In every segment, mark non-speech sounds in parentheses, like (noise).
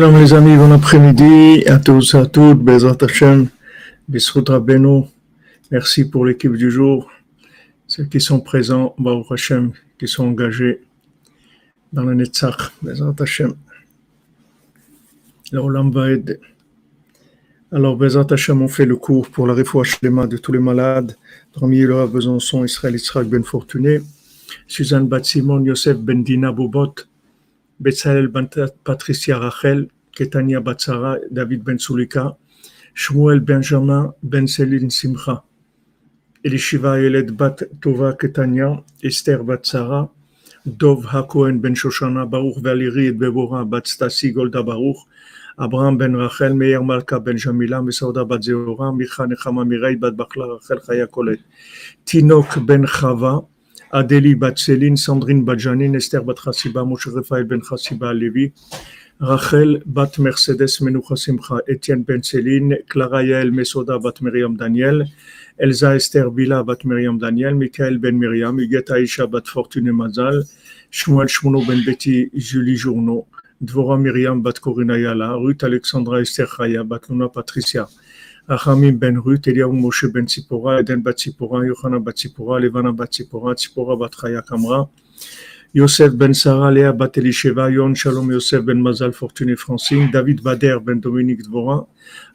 Salam les amis, bon après-midi à tous à toutes, Bezrat Hashem, Bisrut Rabbeinu. Merci pour l'équipe du jour, ceux qui sont présents, Baruch Hashem, qui sont engagés dans le Netzach, Bezrat Hashem. L'Olam va aider. Alors, Bezrat Hashem, on fait le cours pour la réfouche de tous les malades. Parmi eux, le Besançon, Israël, Israël Ben Fortuné, Suzanne Bat-Simon, Yosef Ben Dina Bobot, Betsalel Ben Patricia Rachel, Ketania Batsara, David Ben Sulika, Shmuel Benjamin Ben Selin Simcha, Elishiva Eled Bat Tova Ketania, Esther Batsara, Dov Hakohen Ben Shoshana, Baruch Valiri et Bebora Bat Stasi Golda Baruch, Ben Ben Jamila, Mesauda Bat Zeora, Micha Nechama Mirei Bat Bakla Rachel Chaya Kolet, Tinok Ben Chava, Adélie Batseline, Sandrine Badjanin, Esther Bat Chassiba, Moshe Raphaël Ben Levi, Rachel Bat Mercedes Menoucha Simcha, Etienne Ben Céline, Clara Yael Mesoda Bat Miriam Daniel, Elsa Esther Bila Bat Miriam Daniel, Michael Ben Miriam, Huguette Aisha Bat Fortune Mazal, Shmuel Shmuno Ben Betty Julie Journo, Dvora Miriam Bat Yala, Ruth Alexandra Esther Chaya, Bat Luna Patricia, Achamim ben Ruth, Eliaou Moshe ben Tzipora, Eden bat Tzipora, Yochana bat Tzipora, Levana bat Tzipora, Tzipora bat Chaya Kamra, Yosef ben Sarah, Léa bat Elisheva, Yon Shalom Yosef ben Mazal, Fortuné Francine, David Bader ben Dominique Dvora,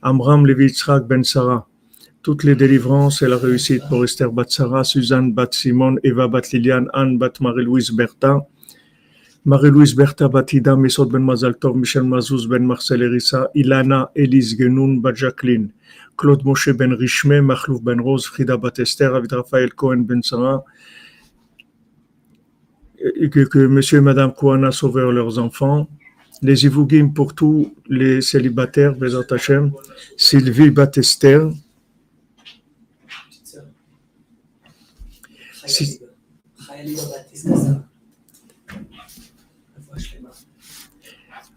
Amram Levi ben Sarah. Toutes les délivrances et la réussite pour Esther bat Sarah, Suzanne bat Simon, Eva bat Liliane, Anne bat Marie-Louise Bertha, Marie-Louise Bertha Batida, Mesod ben Mazal Tov, Michel Mazouz ben Marcel Erissa, Ilana Elise Genoun bat Jacqueline, Claude Moshe ben Richme, Machlouf ben Rose, Frida Batester, David Raphaël Cohen ben Sarah, que, que monsieur et madame Kouana sauvèrent leurs enfants, les Ivougim pour tous les célibataires, Bezat Hashem, Sylvie Batester,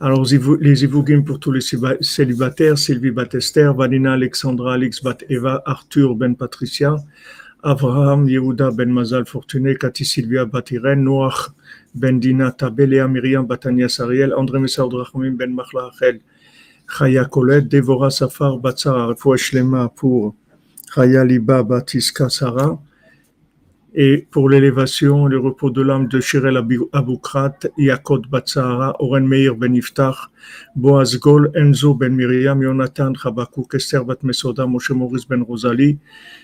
Alors, les Ivougim pour tous les célibataires, Sylvie Batester, Vanina Alexandra Alex Bat Eva, Arthur Ben Patricia, Abraham Yehuda Ben Mazal Fortuné, Cathy Sylvia Batiren, Noach Ben Dina Tabelea Myriam Batania Sariel, André Messaud Rachmim Ben Machla Achel, Chaya Colette, Devora Safar Batsara, Refouach Lema pour Chaya Liba Batiska Sarah, et pour l'élévation, le repos de l'âme de Shirel Aboukrat, Yakot Batsara, Oren Meir Ben Iftach, Boaz Gol, Enzo Ben Miriam, Jonathan Chabakouk, Esther Bat Mesoda, Moshe Maurice Ben Rosalie,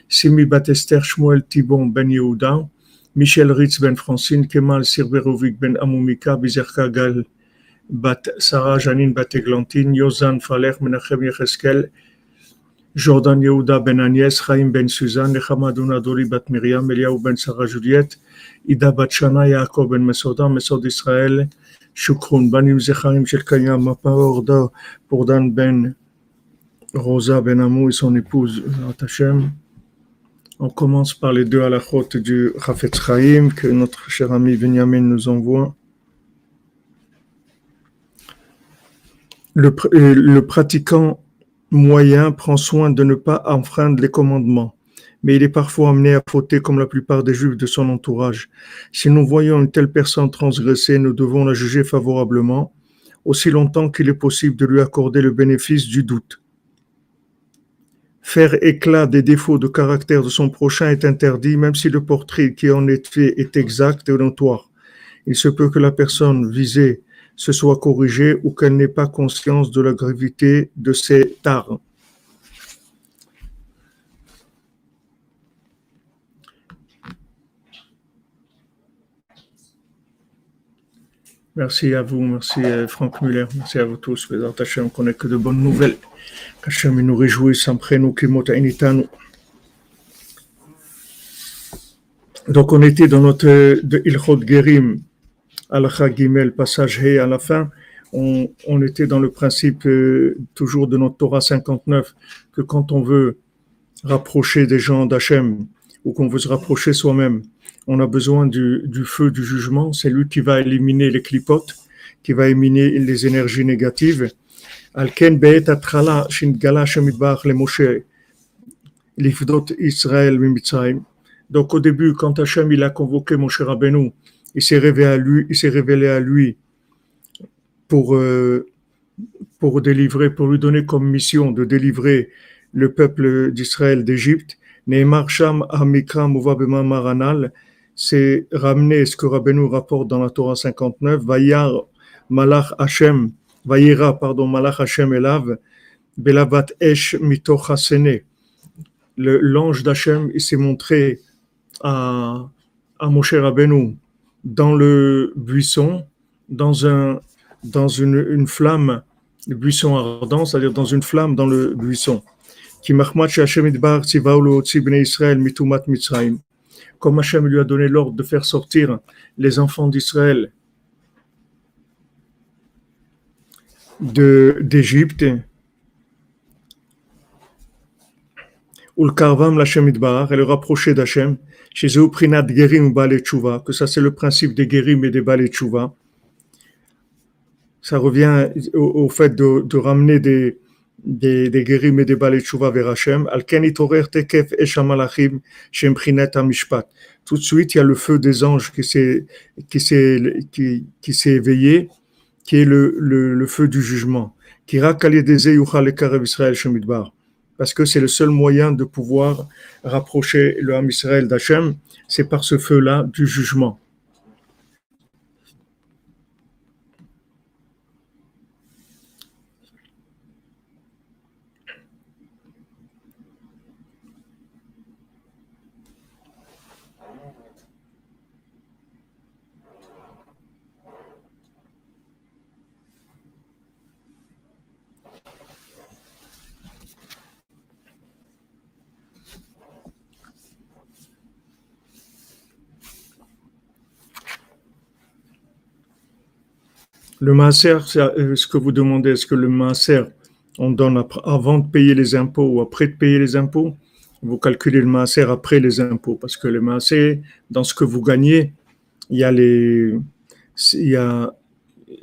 Simi Bat Esther, Shmuel Tibon Ben Yehuda, Michel Ritz Ben Francine, Kemal Sirberovic Ben Amoumika, Bizerka Gal Bat Sarah, Janine Bat Eglantine, Yozan Faler, Menachem Yecheskel, Jordan Yehuda Ben Agnès, Chaim Ben Suzanne, Nechamadouna Dori Bat Miriam, Eliaou Ben Sarah Juliette, Ida Bat Shana, Yaakov Ben Mesoda, Mesod Israël, Shukroun, Banim Zecharim Shel Kayam, Mapaorda, pour Dan Ben Rosa Ben Amou et son épouse Hashem. On commence par les deux halachot du Chafetz Chaim que notre cher ami Benjamin nous envoie. Le pratiquant moyen prend soin de ne pas enfreindre les commandements, mais il est parfois amené à fauter comme la plupart des juifs de son entourage. Si nous voyons une telle personne transgresser, nous devons la juger favorablement, aussi longtemps qu'il est possible de lui accorder le bénéfice du doute. Faire éclat des défauts de caractère de son prochain est interdit, même si le portrait qui en est fait est exact et notoire. Il se peut que la personne visée se soit corrigée ou qu'elle n'ait pas conscience de la gravité de ses tares. Merci à vous, merci Franck Muller, merci à vous tous. Bézat n'ait que de bonnes nouvelles. Nous après nous. Donc on était dans notre de Ilchot Gerim, Alacha Gimel, passage He à la fin. On, était dans le principe euh, toujours de notre Torah 59 que quand on veut rapprocher des gens d'Hachem ou qu'on veut se rapprocher soi-même, on a besoin du, feu du jugement. C'est lui qui va éliminer les clipotes, qui va éliminer les énergies négatives. Alken be'et atchala shingala Hashem yitbarach le Moshe lifdot Israël. Donc au début, quand Hachem il a convoqué Moshe Rabbeinu, il s'est révélé à lui, il s'est révélé à lui pour, euh, pour délivrer, pour lui donner comme mission de délivrer le peuple d'Israël d'Égypte. Neymar Sham Amikra Maranal, c'est ramener ce que Rabbeinu rapporte dans la Torah 59, Vayar Malach Hashem, Vayira, pardon, Malach Hashem Elav, Belavat Esh Mitoch L'ange d'Hachem, s'est montré à, à Moshe Rabbeinu dans le buisson, dans, un, dans une, une flamme, le buisson ardent, c'est-à-dire dans une flamme dans le buisson. Comme Hachem lui a donné l'ordre de faire sortir les enfants d'Israël d'Égypte, et le rapprocher d'Hachem, chez eux, prinat gerim ou que ça c'est le principe des gerim et des balé Ça revient au, fait de, ramener des, des, des gerim et des balé vers Hachem. Tout de suite, il y a le feu des anges qui s'est, qui s'est, qui, qui s'est éveillé, qui est le, le, feu du jugement. Israël shemidbar parce que c'est le seul moyen de pouvoir rapprocher le Ham Israël d'Hachem, c'est par ce feu-là du jugement. Le maaser, c'est euh, ce que vous demandez, est-ce que le maaser, on donne avant de payer les impôts ou après de payer les impôts Vous calculez le maaser après les impôts, parce que le maaser, dans ce que vous gagnez, il y a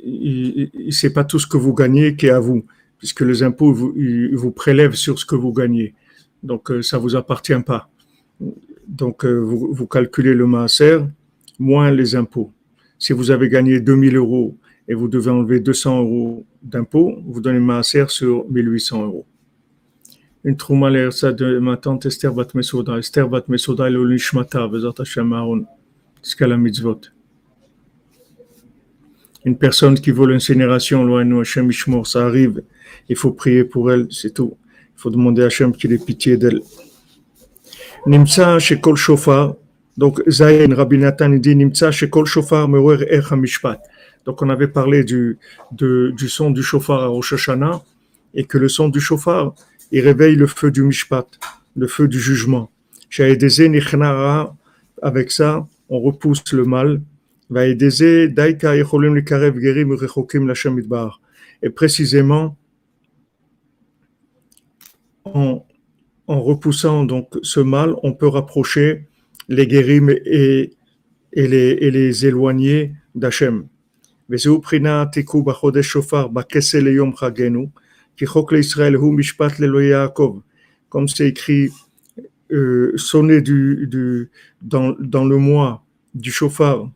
il c'est pas tout ce que vous gagnez qui est à vous, puisque les impôts vous, prélèvent sur ce que vous gagnez, donc euh, ça vous appartient pas. Donc euh, vous, vous calculez le maaser moins les impôts. Si vous avez gagné 2000 euros et vous devez enlever 200 euros d'impôt, vous donnez maaser sur 1800 euros. Une trouma ça de ma tante Esther Bat Mesoda. Esther Bat Mesoda est l'olishmata, Bezat Hashem Aaron, la mitzvot. Une personne qui veut l'incinération, loin nous, Hashem Ishmor, ça arrive. Il faut prier pour elle, c'est tout. Il faut demander à Hashem qu'il ait pitié d'elle. Nimsa Shekol Shofar. Donc, Zayin Rabbi Nathan dit Nimsa Shekol Shofar Mewer Echa Mishpat. Donc, on avait parlé du, son du chauffard à Rosh Hashanah et que le son du chauffard, il réveille le feu du Mishpat, le feu du jugement. Avec ça, on repousse le mal. Et précisément, en, repoussant donc ce mal, on peut rapprocher les guérim et, les, et les éloigner d'Hachem. וזהו בחינת תיקו בחודש שופר, בכסה ליום חגנו, כי חוק לישראל הוא משפט לאלוהי יעקב. Comme c'est écrit, euh, sonner du, du, dans, dans le mois du chauffard,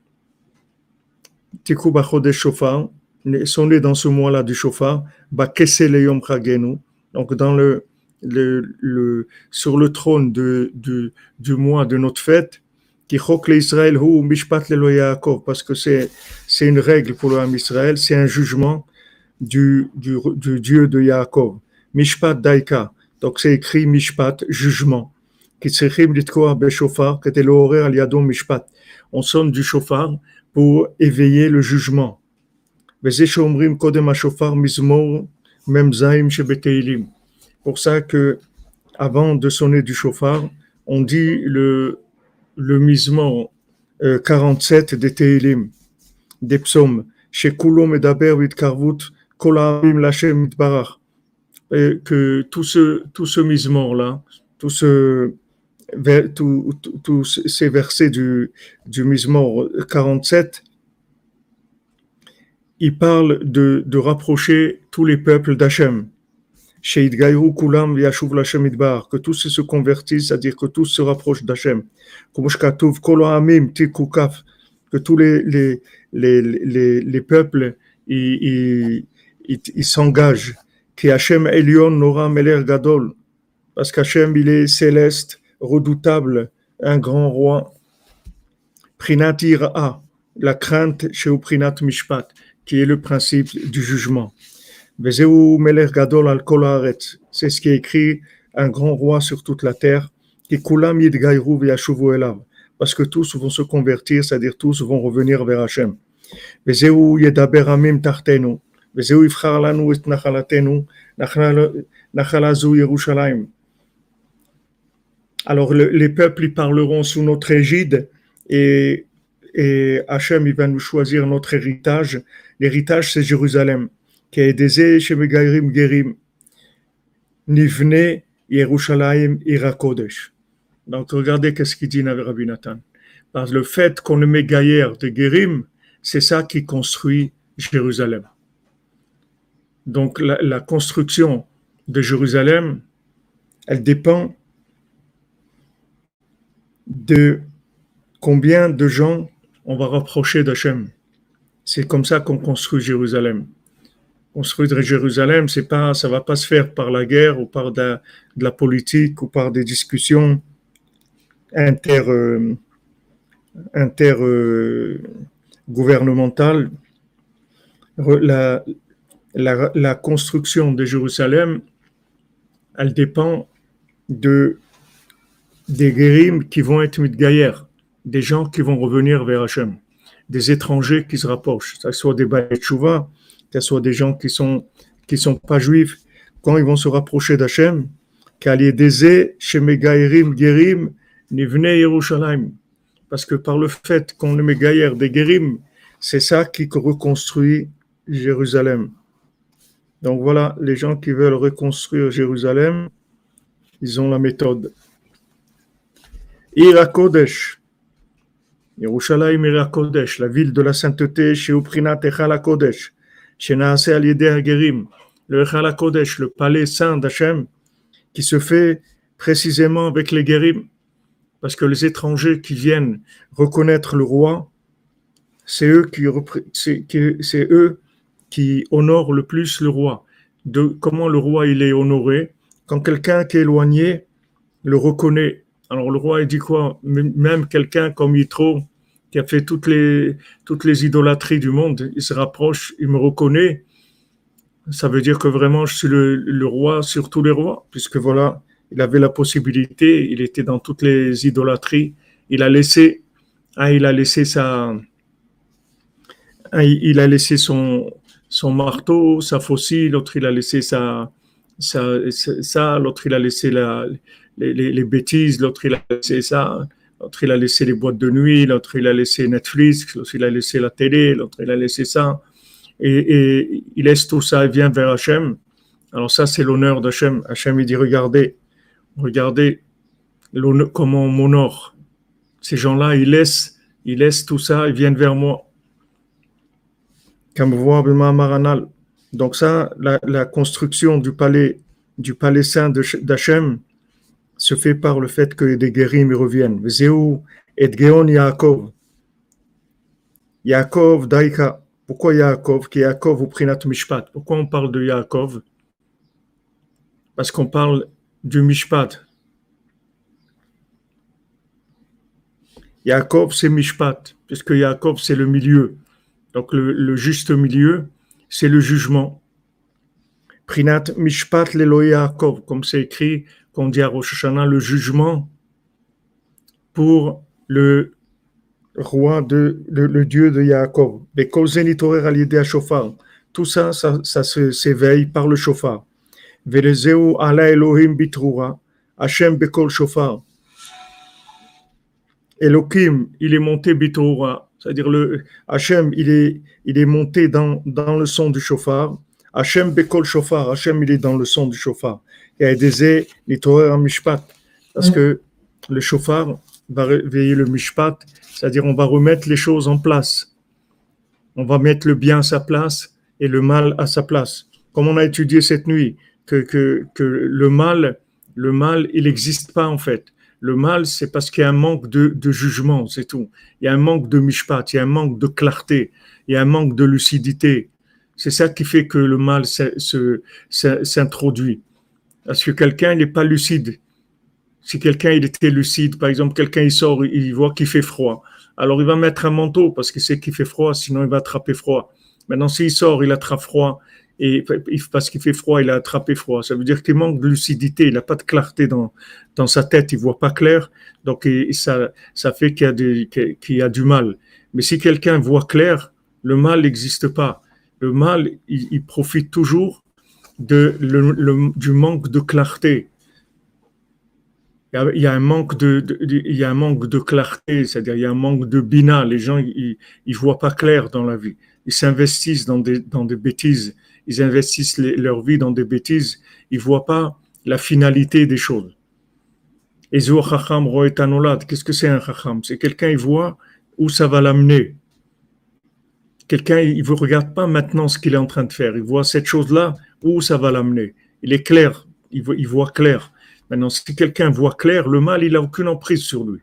Tikou Bachodesh Shofar, sonner dans ce mois-là du chauffard, Bakese Leyom Chagenu, donc dans le, le, le, sur le trône de, de, du mois de notre fête, qui chok Israël ou mishpat le Yaakov, parce que c'est une règle pour le Israël, c'est un jugement du, du, du, Dieu de Yaakov. Mishpat daika, donc c'est écrit mishpat jugement. Mishpat. On sonne du chauffard pour éveiller le jugement. Shebeteilim. Pour ça que avant de sonner du chauffard, on dit le le misement 47 des Teilim, des psaumes, chez et Daber Karvut, Kolamim Lachem et que tout ce, tout ce misement-là, tout ce, tous ces versets du, du misement 47, il parle de, de rapprocher tous les peuples d'Hachem que tous se convertissent, c'est-à-dire que tous se rapprochent d'Hachem. Que tous les, les, les, les, les peuples ils, il, s'engage. Qui Hachem Elion Nora Meler Gadol. Parce qu'Hachem, il est céleste, redoutable, un grand roi. Prinat Ira, la crainte chez Prinat Mishpat, qui est le principe du jugement. Vezeu melech gadol al kol. C'est ce qui est écrit, un grand roi sur toute la terre. Ki kulam yidgayru v'yashuvu elav. Parce que tous vont se convertir, c'est-à-dire tous vont revenir vers Hachem. Vezeu yedaber amim tartenu. Vezeu yifchar lanu et nachalatenu. Nachalazu Yerushalayim. Alors les peuples ils parleront sous notre égide et, et Hachem il va nous choisir notre héritage. L'héritage c'est Jérusalem. Donc regardez qu'est-ce qu'il dit Rabbi Nathan. Par le fait qu'on le met gaillère de Gerim, c'est ça qui construit Jérusalem. Donc la, construction de Jérusalem, elle dépend de combien de gens on va rapprocher d'Hachem. C'est comme ça qu'on construit Jérusalem. Construire Jérusalem, c'est pas, ça va pas se faire par la guerre ou par de, la politique ou par des discussions inter, euh, euh, gouvernementale, la, construction de Jérusalem, elle dépend de, des guérims qui vont être gaillères, des gens qui vont revenir vers Hachem, des étrangers qui se rapprochent, que ce soit des Baïtchouva, que soit des gens qui sont qui sont pas juifs, quand ils vont se rapprocher d'Hachem, Gerim, Yerushalayim, parce que par le fait qu'on met gaillère des guérims, c'est ça qui reconstruit Jérusalem. Donc voilà, les gens qui veulent reconstruire Jérusalem, ils ont la méthode. Ira Kodesh, Yerushalayim Ira Kodesh, la ville de la sainteté, chez Uprinat Kodesh, le Kodesh, le palais saint d'Hachem, qui se fait précisément avec les Gerim parce que les étrangers qui viennent reconnaître le roi, c'est eux qui, honorent le plus le roi. De comment le roi il est honoré? Quand quelqu'un qui est éloigné le reconnaît. Alors le roi dit quoi? Même quelqu'un comme Yitro qui a fait toutes les toutes les idolâtries du monde, il se rapproche, il me reconnaît. Ça veut dire que vraiment je suis le, roi sur tous les rois, puisque voilà, il avait la possibilité, il était dans toutes les idolâtries, il a laissé, hein, il a laissé sa, hein, il a laissé son, son marteau, sa faucille, l'autre il a laissé sa, ça, l'autre il a laissé la, les, les, bêtises, l'autre il a laissé ça, l'autre il a laissé les boîtes de nuit, l'autre il a laissé Netflix, l'autre il a laissé la télé, l'autre il a laissé ça, et, il laisse tout ça et vient vers Hachem. Alors ça c'est l'honneur d'Hachem. Hachem il dit regardez, Regardez comment on m'honore. Ces gens-là, ils laissent, ils laissent tout ça, ils viennent vers moi. Donc ça, la, construction du palais, du palais saint d'Hachem se fait par le fait que des guérim reviennent. et Geon Yaakov. Yaakov Daika. Pourquoi Yaakov? Qui Yaakov ou Prinat Mishpat. Pourquoi on parle de Yaakov? Parce qu'on parle du Mishpat. Yaakov, c'est Mishpat, puisque Yaakov, c'est le milieu. Donc le, juste milieu, c'est le jugement. Prinat Mishpat Lelo Yaakov, comme c'est écrit, qu'on dit à Rosh Hashanah, le jugement pour le roi de le, Dieu de Yaakov. Tout ça, ça, s'éveille par le chauffard. Velezeu ala Elohim bitrura, Hashem bekol shofar. Elohim, il est monté bitrura, c'est-à-dire le Hashem, il est, il est monté dans, dans le son du chauffard. Hashem bekol shofar, Hashem, il est dans le son du chauffard. Il y a des en mishpat, parce que le chauffard va réveiller le mishpat, c'est-à-dire on va remettre les choses en place. On va mettre le bien à sa place et le mal à sa place. Comme on a étudié cette nuit, que, que, que le mal, le mal, il n'existe pas en fait. Le mal, c'est parce qu'il y a un manque de, de jugement, c'est tout. Il y a un manque de mishpat, il y a un manque de clarté, il y a un manque de lucidité. C'est ça qui fait que le mal s'introduit. Parce que quelqu'un n'est pas lucide? Si quelqu'un il était lucide, par exemple, quelqu'un il sort, il voit qu'il fait froid. Alors il va mettre un manteau parce qu'il sait qu'il fait froid, sinon il va attraper froid. Maintenant, s'il sort, il attrape froid, et parce qu'il fait froid, il a attrapé froid. Ça veut dire qu'il manque de lucidité, il n'a pas de clarté dans, sa tête, il voit pas clair, donc ça, fait qu'il y a du mal. Mais si quelqu'un voit clair, le mal n'existe pas. Le mal, il, profite toujours de, le, du manque de clarté. Il y a, un manque de, il y a un manque de clarté, c'est-à-dire il y a un manque de bina. Les gens, ils, ils voient pas clair dans la vie. Ils s'investissent dans des, dans des bêtises ils investissent leur vie dans des bêtises, ils voient pas la finalité des choses. Et qu'est-ce que c'est un chacham? C'est quelqu'un, il voit où ça va l'amener. Quelqu'un, il ne regarde pas maintenant ce qu'il est en train de faire. Il voit cette chose-là, où ça va l'amener. Il est clair, il voit, clair. Maintenant, si quelqu'un voit clair, le mal, il n'a aucune emprise sur lui.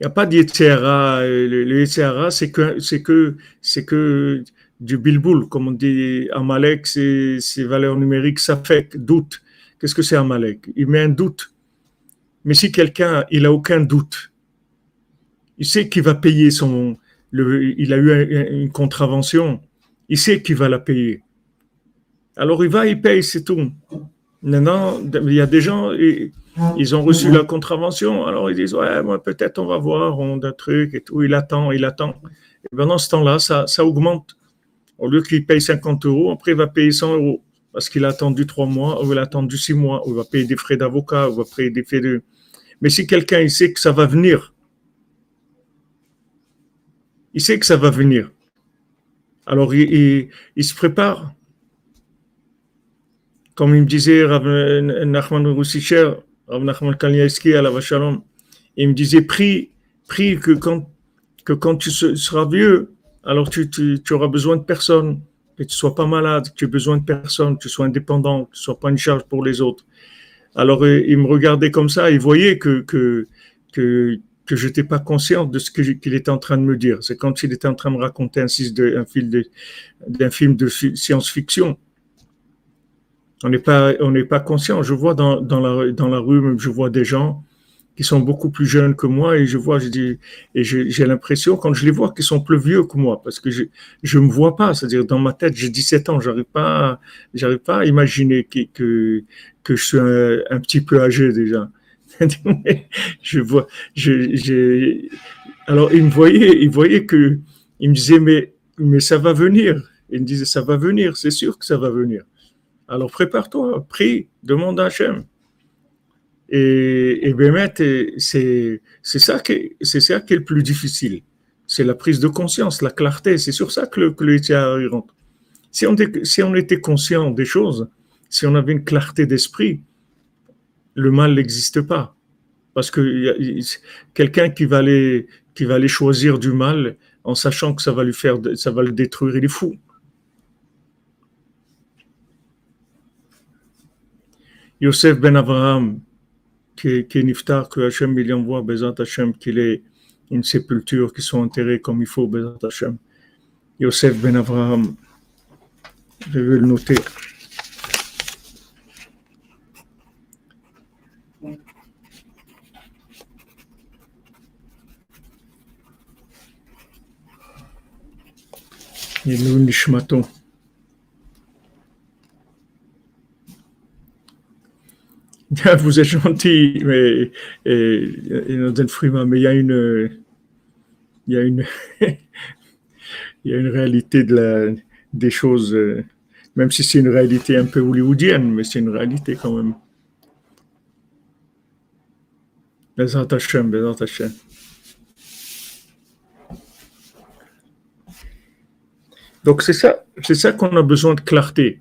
Il n'y a pas d'Yetzera. Le, c'est que, c'est que, c'est que du bilboul, comme on dit, Amalek, c'est valeurs numériques, ça fait doute. Qu'est-ce que c'est Amalek? Il met un doute. Mais si quelqu'un, il a aucun doute, il sait qu'il va payer son, il a eu une contravention, il sait qu'il va la payer. Alors il va, il paye, c'est tout. Maintenant, il y a des gens, ils ont reçu la contravention, alors ils disent, ouais, moi, peut-être on va voir, on a un truc et tout, il attend, il attend. Et pendant ce temps-là, ça, ça augmente. Au lieu qu'il paye 50 euros, après il va payer 100 euros parce qu'il a attendu trois mois, ou il a attendu six mois, ou il va payer des frais d'avocat, ou il va payer des frais de. Mais si quelqu'un il sait que ça va venir, il sait que ça va venir. Alors il, se prépare. Comme il me disait Rav Nachman Roussicher, Rav Nachman à la Vachalom, il me disait prie, prie que quand, que quand tu seras vieux, alors tu, auras besoin de personne, que tu sois pas malade, que tu aies besoin de personne, que tu sois indépendant, que tu sois pas une charge pour les autres. Alors il me regardait comme ça, il voyait que que que que j'étais pas conscient de ce qu'il était en train de me dire. C'est comme s'il était en train de me raconter un, un film de science-fiction. On n'est pas pas conscient. Je vois dans dans la dans la rue, je vois des gens qui sont beaucoup plus jeunes que moi et je vois, je dis, et j'ai l'impression quand je les vois qu'ils sont plus vieux que moi parce que je je me vois pas, c'est-à-dire dans ma tête j'ai 17 ans, j'arrive pas j'arrive pas à imaginer que que, que je suis un, petit peu âgé déjà. (laughs) je vois, je, alors il me voyait, il voyait que il me disait mais mais ça va venir. Il me disait ça va venir, c'est sûr que ça va venir. Alors prépare-toi, prie, demande à Hachem. Et, et c'est ça, qui, ça qui est le plus difficile. C'est la prise de conscience, la clarté. C'est sur ça que le, que rentre. Si on, si on était conscient des choses, si on avait une clarté d'esprit, le mal n'existe pas. Parce que quelqu'un qui va aller, qui va choisir du mal en sachant que ça va lui faire, ça va le détruire, il est fou. Yosef ben Abraham, qui, est Niftar, que Hachem il envoie, Bezat Hachem, qu'il ait une sépulture, qui soit enterrés comme il faut, Bezat Hachem. Yosef ben Avraham, je vais le noter. Vous êtes gentil, mais il y a une, réalité de la, des choses, même si c'est une réalité un peu hollywoodienne, mais c'est une réalité quand même. Bezat Hashem. Donc c'est ça, c'est ça qu'on a besoin de clarté.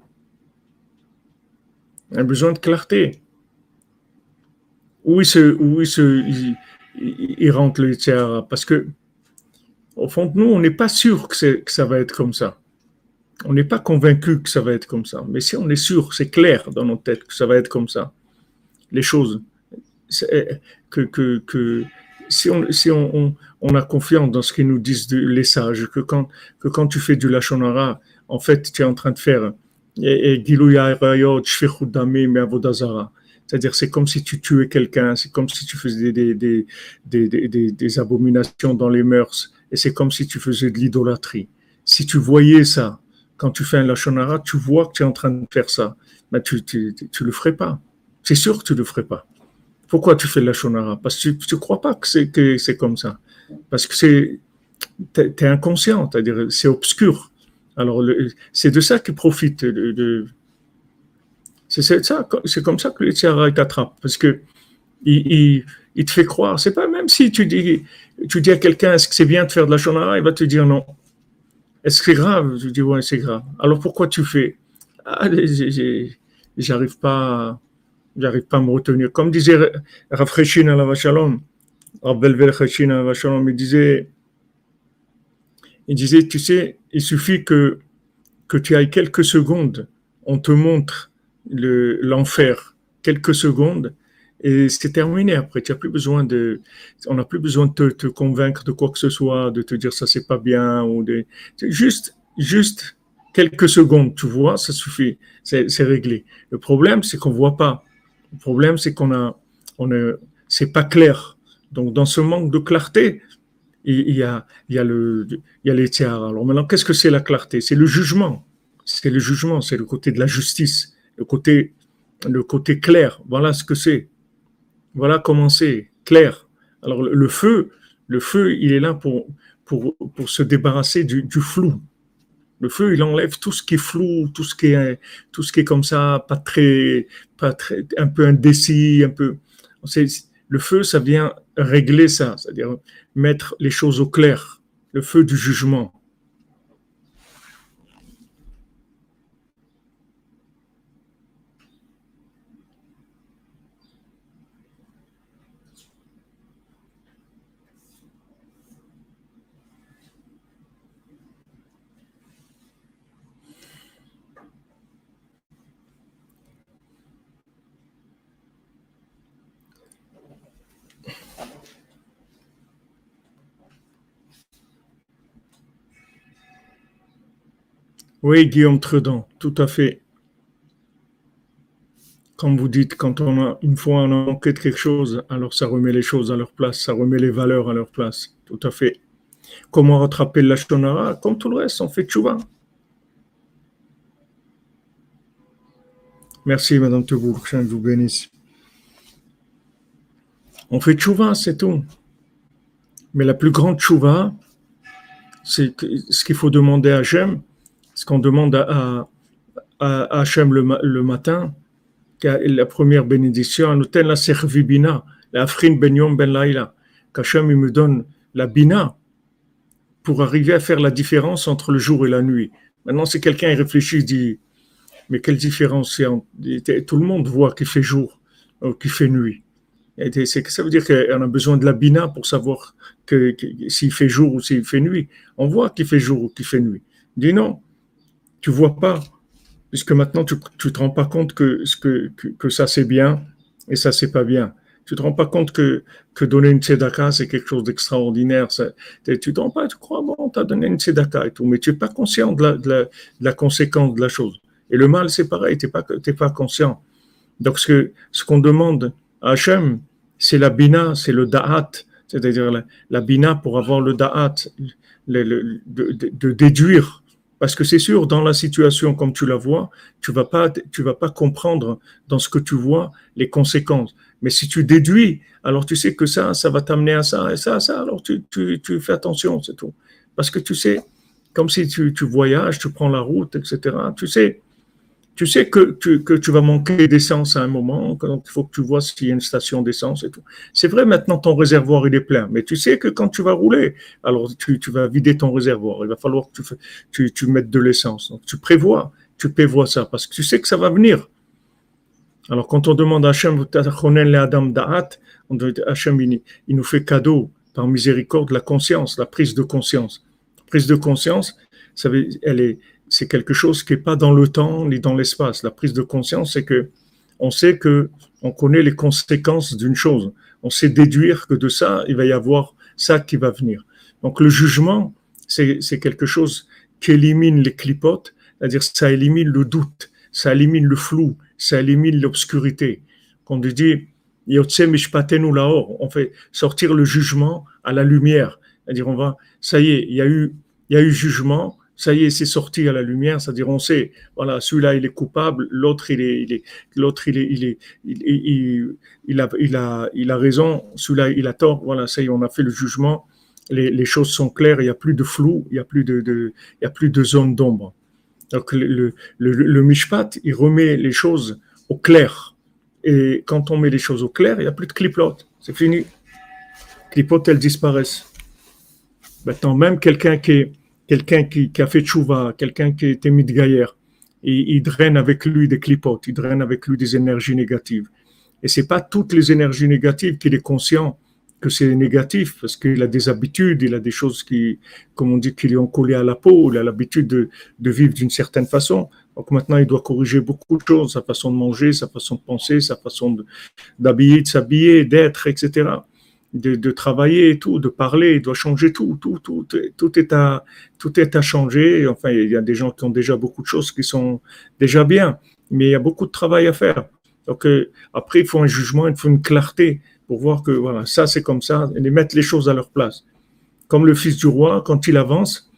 On a besoin de clarté où il, se, il, se, il, rentre le tiers Parce que, au fond de nous, on n'est pas sûr que, que, ça va être comme ça. On n'est pas convaincu que ça va être comme ça. Mais si on est sûr, c'est clair dans nos têtes que ça va être comme ça, les choses, que, que, que si on, si on, on, a confiance dans ce qu'ils nous disent les sages, que quand, que quand tu fais du Lachonara, en fait, tu es en train de faire c'est-à-dire, c'est comme si tu tuais quelqu'un, c'est comme si tu faisais des, des, des, des, abominations dans les mœurs, et c'est comme si tu faisais de l'idolâtrie. Si tu voyais ça, quand tu fais un lachonara, tu vois que tu es en train de faire ça, mais tu tu le ferais pas. C'est sûr que tu le ferais pas. Pourquoi tu fais le lachonara Parce que tu ne crois pas que c'est comme ça. Parce que tu es inconscient, c'est-à-dire c'est obscur. Alors c'est de ça qu'il profite. De, c'est ça, c'est comme ça que le il t'attrape, parce que il, te fait croire. C'est pas même si tu dis, tu dis à quelqu'un est-ce que c'est bien de faire de la shonara, il va te dire non. Est-ce que c'est grave? Je dis ouais, c'est grave. Alors pourquoi tu fais? Ah, J'arrive pas, j'arrive pas à me retenir. Comme disait Rafreshin à la Vachalom, il disait, il disait, tu sais, il suffit que, que tu ailles quelques secondes, on te montre l'enfer, quelques secondes, et c'est terminé après. Tu as plus besoin de, on n'a plus besoin de te, te, convaincre de quoi que ce soit, de te dire ça c'est pas bien ou de, juste, juste quelques secondes, tu vois, ça suffit, c'est réglé. Le problème, c'est qu'on voit pas. Le problème, c'est qu'on a, on est, c'est pas clair. Donc, dans ce manque de clarté, il y a, il y a le, il y a les tiers. Alors maintenant, qu'est-ce que c'est la clarté? C'est le jugement. C'est le jugement, c'est le côté de la justice, le côté, le côté clair. Voilà ce que c'est. Voilà comment c'est clair. Alors le feu, le feu, il est là pour, pour, pour se débarrasser du, flou. Le feu, il enlève tout ce qui est flou, tout ce qui est, tout ce qui est comme ça, pas très, pas très, un peu indécis, un peu. Le feu, ça vient régler ça, c'est-à-dire mettre les choses au clair. Le feu du jugement. Oui, Guillaume Tredan, tout à fait. Comme vous dites, quand on a une fois on a quelque chose, alors ça remet les choses à leur place, ça remet les valeurs à leur place. Tout à fait. Comment rattraper la Comme tout le reste, on fait tchouva. Merci, Madame Teboul, que vous bénisse. On fait tchouva, c'est tout. Mais la plus grande tchouva, c'est ce qu'il faut demander à Jem, ce qu'on demande à, à, Hachem le, matin, la première bénédiction, nous la servibina, la frin ben yom ben laila, qu'Hachem me donne la bina pour arriver à faire la différence entre le jour et la nuit. Maintenant, si quelqu'un réfléchit, il dit, mais quelle différence Tout le monde voit qu'il fait jour, ou qu'il fait nuit. Et ça veut dire qu'on a besoin de la bina pour savoir que, s'il fait jour ou s'il fait nuit. On voit qu'il fait jour ou qu'il fait nuit. Dis non, tu vois pas, puisque maintenant tu ne te rends pas compte que, que, ça c'est bien et ça c'est pas bien. Tu te rends pas compte que, que donner une tzedaka c'est quelque chose d'extraordinaire. Tu te rends pas, tu crois, bon, tu as donné une tzedaka et tout, mais tu n'es pas conscient de la, de, la, conséquence de la chose. Et le mal, c'est pareil, tu n'es pas, pas conscient. Donc, ce ce qu'on demande à Hachem, c'est la bina, c'est le da'at, c'est-à-dire la, la, bina pour avoir le da'at, de, de, déduire parce que c'est sûr, dans la situation comme tu la vois, tu vas pas, tu vas pas comprendre dans ce que tu vois les conséquences. Mais si tu déduis, alors tu sais que ça, ça va t'amener à ça et ça, ça. Alors tu, tu, tu fais attention, c'est tout. Parce que tu sais, comme si tu, tu voyages, tu prends la route, etc. Tu sais, tu sais que tu, que tu vas manquer d'essence à un moment, il faut que tu vois s'il y a une station d'essence et tout. C'est vrai, maintenant ton réservoir il est plein, mais tu sais que quand tu vas rouler, alors tu, tu vas vider ton réservoir. Il va falloir que tu, tu, tu mettes de l'essence. Donc tu prévois, tu prévois ça parce que tu sais que ça va venir. Alors quand on demande à Hachem, Adam Hachem, il, il nous fait cadeau par miséricorde la conscience, la prise de conscience. Prise de conscience, ça veut, elle est c'est quelque chose qui n'est pas dans le temps ni dans l'espace. La prise de conscience, c'est que on sait que on connaît les conséquences d'une chose. on sait déduire que de ça, il va y avoir ça qui va venir. Donc le jugement, c'est quelque chose qui élimine les clipotes, c'est-à-dire ça élimine le doute, ça élimine le flou, ça élimine l'obscurité. Quand on dit on fait sortir le jugement à la lumière. C'est-à-dire, on va, ça y est, il y a eu, il y a eu jugement, ça y est, c'est sorti à la lumière, c'est-à-dire on sait, voilà, celui-là il est coupable, l'autre il est, il est l'autre il est, il est, il, a, il a, il a raison, celui-là il a tort, voilà, ça y est, on a fait le jugement, les, choses sont claires, il n'y a plus de flou, il n'y a plus de, il y a plus de zone d'ombre. Donc le mishpat, il remet les choses au clair. Et quand on met les choses au clair, il n'y a plus de clipotes. C'est fini. Clipotes, elles disparaissent. Maintenant, même quelqu'un qui est quelqu'un qui, a fait tchouva, quelqu'un qui était midgaïr, il, il draine avec lui des clipotes, il draine avec lui des énergies négatives. Et c'est pas toutes les énergies négatives qu'il est conscient que c'est négatif, parce qu'il a des habitudes, il a des choses qui, comme on dit, qui lui ont collé à la peau, il a l'habitude de, de vivre d'une certaine façon. Donc maintenant, il doit corriger beaucoup de choses, sa façon de manger, sa façon de penser, sa façon d'habiller, de s'habiller, d'être, etc de, travailler et tout, de parler, il doit changer tout, tout, tout, tout est à, tout est à changer. Enfin, il y a des gens qui ont déjà beaucoup de choses qui sont déjà bien, mais il y a beaucoup de travail à faire. Donc euh, après, il faut un jugement, il faut une clarté pour voir que voilà, ça c'est comme ça, et mettre les choses à leur place. Comme le fils du roi, quand il avance,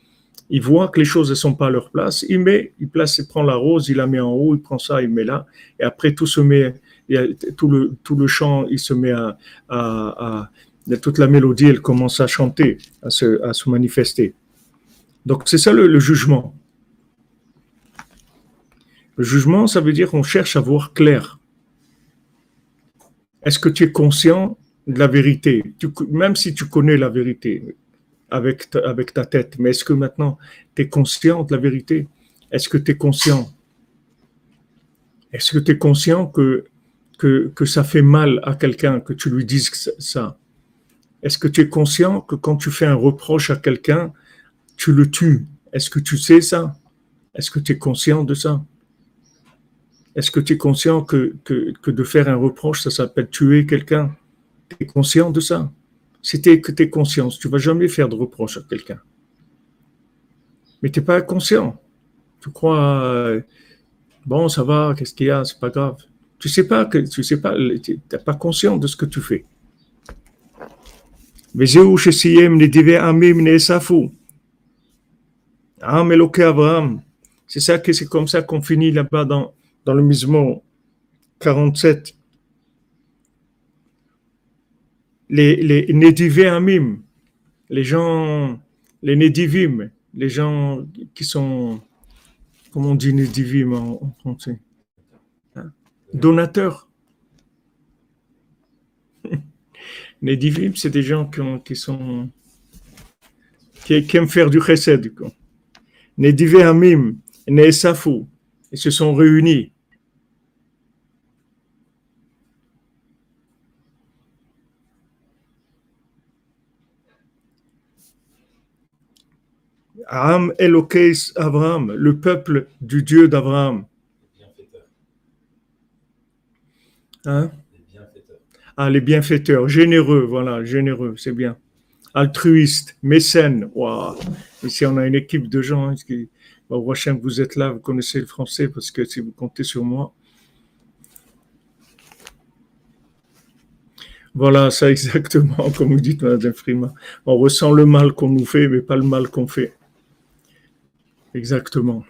il voit que les choses ne sont pas à leur place, il met, il place, il prend la rose, il la met en haut, il prend ça, il met là, et après tout se met tout le, tout le chant, il se met à, toute la mélodie, elle commence à chanter, à se, manifester. Donc c'est ça le, jugement. Le jugement, ça veut dire qu'on cherche à voir clair. Est-ce que tu es conscient de la vérité, même si tu connais la vérité avec ta, tête, mais est-ce que maintenant tu es conscient de la vérité? Est-ce que tu es conscient? Est-ce que tu es conscient que ça fait mal à quelqu'un que tu lui dises ça Est-ce que tu es conscient que quand tu fais un reproche à quelqu'un, tu le tues? Est-ce que tu sais ça? Est-ce que tu es conscient de ça? Est-ce que tu es conscient que, de faire un reproche, ça s'appelle tuer quelqu'un? Tu es conscient de ça? Tu que tu es conscient, tu vas jamais faire de reproche à quelqu'un. Mais tu n'es pas conscient. Tu crois, euh, bon, ça va, qu'est-ce qu'il y a, c'est pas grave. Tu sais pas que tu sais pas, tu n'es pas conscient de ce que tu fais. C'est ça que c'est comme ça qu'on finit là-bas dans, dans le Mismo 47. Les, les Nedivé Amim, les gens, les Nedivim, les gens qui sont, comment on dit Nedivim en français? Donateurs. Les divines, c'est des gens qui, sont qui, aiment faire du chesed. Les divins amim, les safou, ils se sont réunis. Am Elokes Abraham, le peuple du Dieu d'Abraham. Hein? Ah, les bienfaiteurs, généreux, voilà, généreux, c'est bien. Altruiste, mécène, waouh. Ici, on a une équipe de gens hein, qui, vous êtes là, vous connaissez le français parce que si vous comptez sur moi. Voilà, ça (laughs) exactement, comme vous dites, Madame Frima. On ressent le mal qu'on nous fait, mais pas le mal qu'on fait. Exactement.